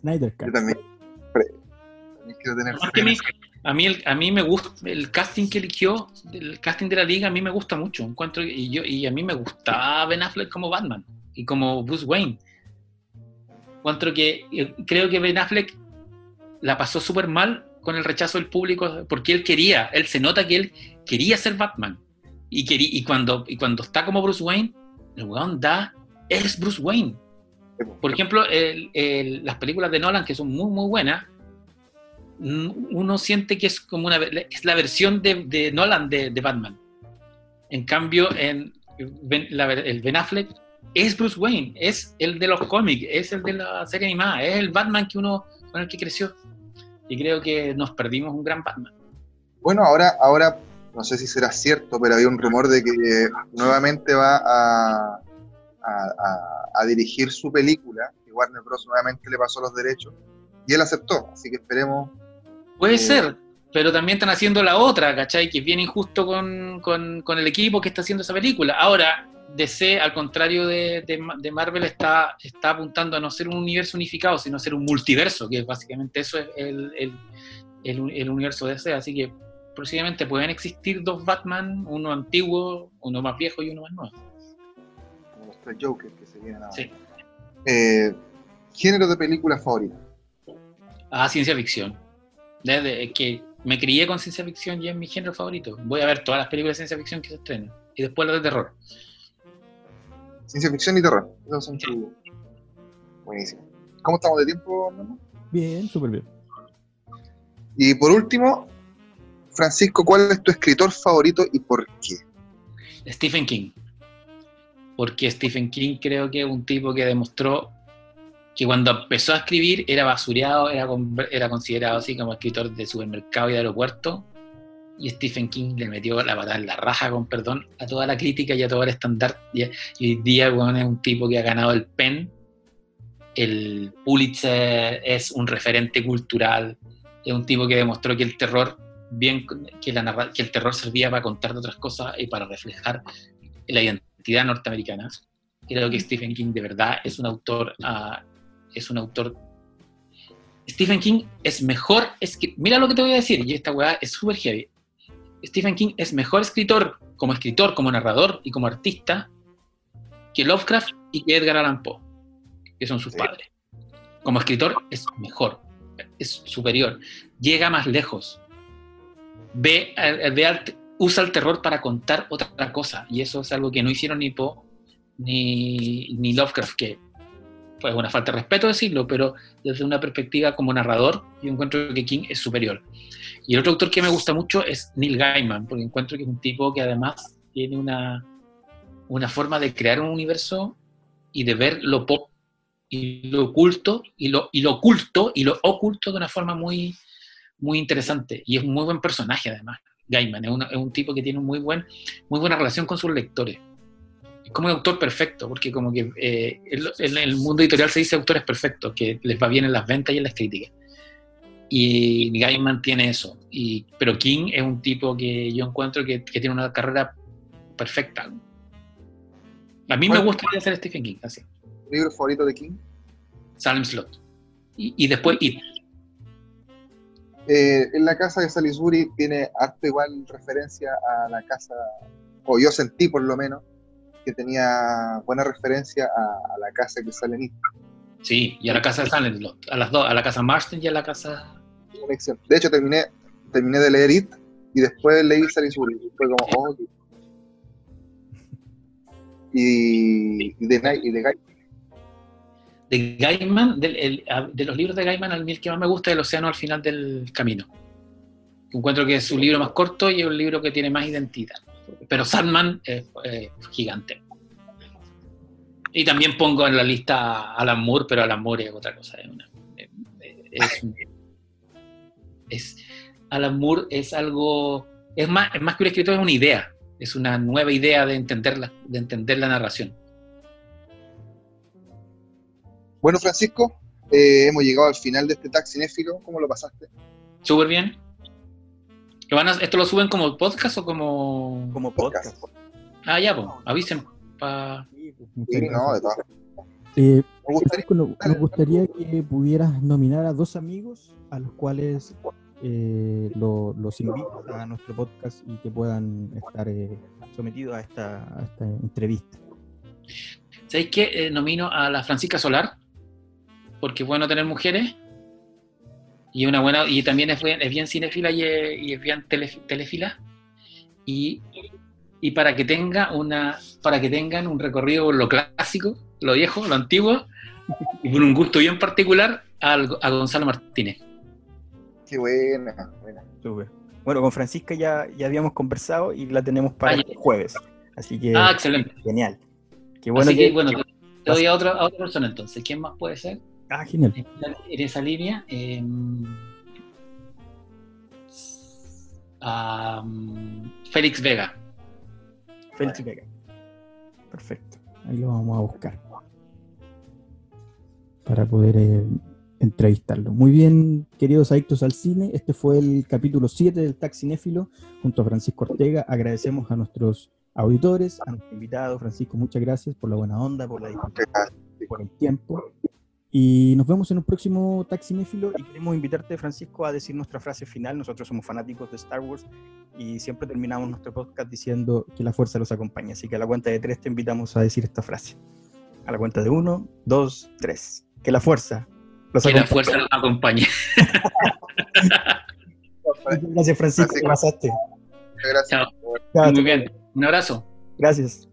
Snyder Yo también. Pre- También quiero tener Además fe que a mí, eso. a mí, el, a mí me gusta, el casting que eligió, el casting de la liga, a mí me gusta mucho. Encuentro, y, yo, y a mí me gustaba Ben Affleck como Batman y como Bruce Wayne. Encuentro que, eh, creo que Ben Affleck la pasó súper mal con el rechazo del público porque él quería, él se nota que él quería ser Batman. Y, quería, y, cuando, y cuando está como Bruce Wayne, el weón da, es Bruce Wayne. Por ejemplo, el- el- las películas de Nolan, que son muy, muy buenas, mm, uno siente que es como una es la versión de, de Nolan de, de Batman. En cambio, en Ben- la- el Ben Affleck es Bruce Wayne, es el de los cómics, es el de la serie animada, es el Batman que uno con el que creció. Y creo que nos perdimos un gran Batman. Bueno, ahora, ahora no sé si será cierto, pero había un rumor de que nuevamente va a, a- dirigir su película, que Warner Bros. nuevamente le pasó los derechos, y él aceptó, así que esperemos. Puede Eh, ser, pero también están haciendo la otra, ¿cachai? Que es bien injusto con, con- con el equipo que está haciendo esa película. Ahora, DC, al contrario de, de Ma- de Marvel, está, está apuntando a no ser un universo unificado, sino a ser un multiverso, que básicamente eso es el, el, el- el universo de DC. Así que posiblemente pueden existir dos Batman, uno antiguo, uno más viejo y uno más nuevo. como los tres Joker que se vienen ahora. Sí. Eh, género de película favorita. Ah, ciencia ficción. Desde que me crié con ciencia ficción y es mi género favorito. Voy a ver todas las películas de ciencia ficción que se estrenen. Y después las de terror. Ciencia ficción y terror. Esos son tus. Buenísimo. ¿Cómo estamos de tiempo, Memo? Bien, súper bien. Y por último, Francisco, ¿cuál es tu escritor favorito y por qué? Stephen King. Porque Stephen King creo que es un tipo que demostró que cuando empezó a escribir era basureado, era, era considerado así como escritor de supermercado y de aeropuerto. Y Stephen King le metió la patada en la raja, con perdón, a toda la crítica y a todo el estándar. Y, hoy día es un tipo que ha ganado el PEN, el Pulitzer, es un referente cultural, es un tipo que demostró que el terror, bien, que, la que el terror servía para contar otras cosas y para reflejar la identidad norteamericana. Creo que Stephen King de verdad es un autor, ah, es un autor. Stephen King es mejor, mira lo que te voy a decir, y esta weá es súper heavy. Stephen King es mejor escritor, como escritor, como narrador y como artista, que Lovecraft y que Edgar Allan Poe, que son sus Sí. padres. Como escritor es mejor, es superior, llega más lejos, ve, eh, ve usa el terror para contar otra cosa, y eso es algo que no hicieron ni Poe ni, ni Lovecraft, que fue una falta de respeto decirlo, pero desde una perspectiva como narrador, yo encuentro que King es superior. Y el otro autor que me gusta mucho es Neil Gaiman, porque encuentro que es un tipo que además tiene una, una forma de crear un universo y de ver lo pop y lo oculto y lo, y lo oculto y lo oculto de una forma muy, muy interesante. Y es un muy buen personaje además. Gaiman es, una- es un tipo que tiene muy, buen, muy buena relación con sus lectores. Como un autor perfecto, porque como que eh, el- en el mundo editorial se dice autores perfectos, que les va bien en las ventas y en las críticas. Y Gaiman tiene eso. Y, pero King es un tipo que yo encuentro que, que tiene una carrera perfecta. A mí me gustaría ser Stephen King, así. ¿Libro favorito de King? Salem Slot. Y, y después It. Eh, en la casa de Salisbury tiene harto igual referencia a la casa, o yo sentí por lo menos, que tenía buena referencia a, a la casa que sale en It. Sí, y a la casa de Silent. A las dos, a la casa Marston y a la casa. De hecho, terminé, terminé de leer It y después leí Salisbury. y Fue como, oh, y, y de Night y de Guy. De Gaiman, el- de los libros de Gaiman, el que más me gusta es El Océano al final del camino. Encuentro que es su libro más corto y es un libro que tiene más identidad. Pero Sandman es eh, gigante. Y también pongo en la lista a Alan Moore, pero Alan Moore es otra cosa. Es una- es un- es- Alan Moore es algo. Es más, es más que un escritor, es una idea. Es una nueva idea de entender la, de entender la narración. Bueno, Francisco, eh, hemos llegado al final de este tag cinéfilo. ¿Cómo lo pasaste? Súper bien. ¿Lo van a- ¿Esto lo suben como podcast o como.? Como podcast. Ah, ya, pues, avisen. Pa... Sí, no, de todas Eh, Me gustaría, Francisco, no- nos gustaría que pudieras nominar a dos amigos a los cuales eh, lo- los invitas a nuestro podcast y que puedan estar eh, sometidos a esta, a esta entrevista. ¿Sabéis qué? Eh, nomino a la Francisca Solar, porque es bueno tener mujeres. Y una buena y también es, buen- es bien cinéfila y es, y es bien tele- telefila. Y, y para que tenga una para que tengan un recorrido por lo clásico, lo viejo, lo antiguo, y por un gusto bien particular, al- a Gonzalo Martínez. qué buena, buena. Súper. Bueno, con Francisca ya, ya habíamos conversado y la tenemos para Ah, este jueves. Así que Ah, excelente. genial. Qué bueno Así que, que, bueno, te, te doy a otra, a otra persona entonces. ¿Quién más puede ser? Ah, genial. En esa línea. eh, a, mm, Félix Vega. Félix Vega. Perfecto. Ahí lo vamos a buscar. Para poder eh, entrevistarlo. Muy bien, queridos adictos al cine. Este fue el capítulo 7 del Taxinéfilo junto a Francisco Ortega. Agradecemos a nuestros auditores, a nuestro invitado. Francisco, muchas gracias por la buena onda, por la disponibilidad, por el tiempo. Y nos vemos en un próximo Taxinéfilo y queremos invitarte, Francisco, a decir nuestra frase final. Nosotros somos fanáticos de Star Wars y siempre terminamos nuestro podcast diciendo que la fuerza los acompaña. Así que a la cuenta de tres te invitamos a decir esta frase. A la cuenta de uno, dos, tres. Que la fuerza los Que la fuerza nos acompañe. Gracias, Francisco, te Francisco. pasaste. Muchas gracias. Chao. Chao, Muy bien. Un abrazo. Gracias.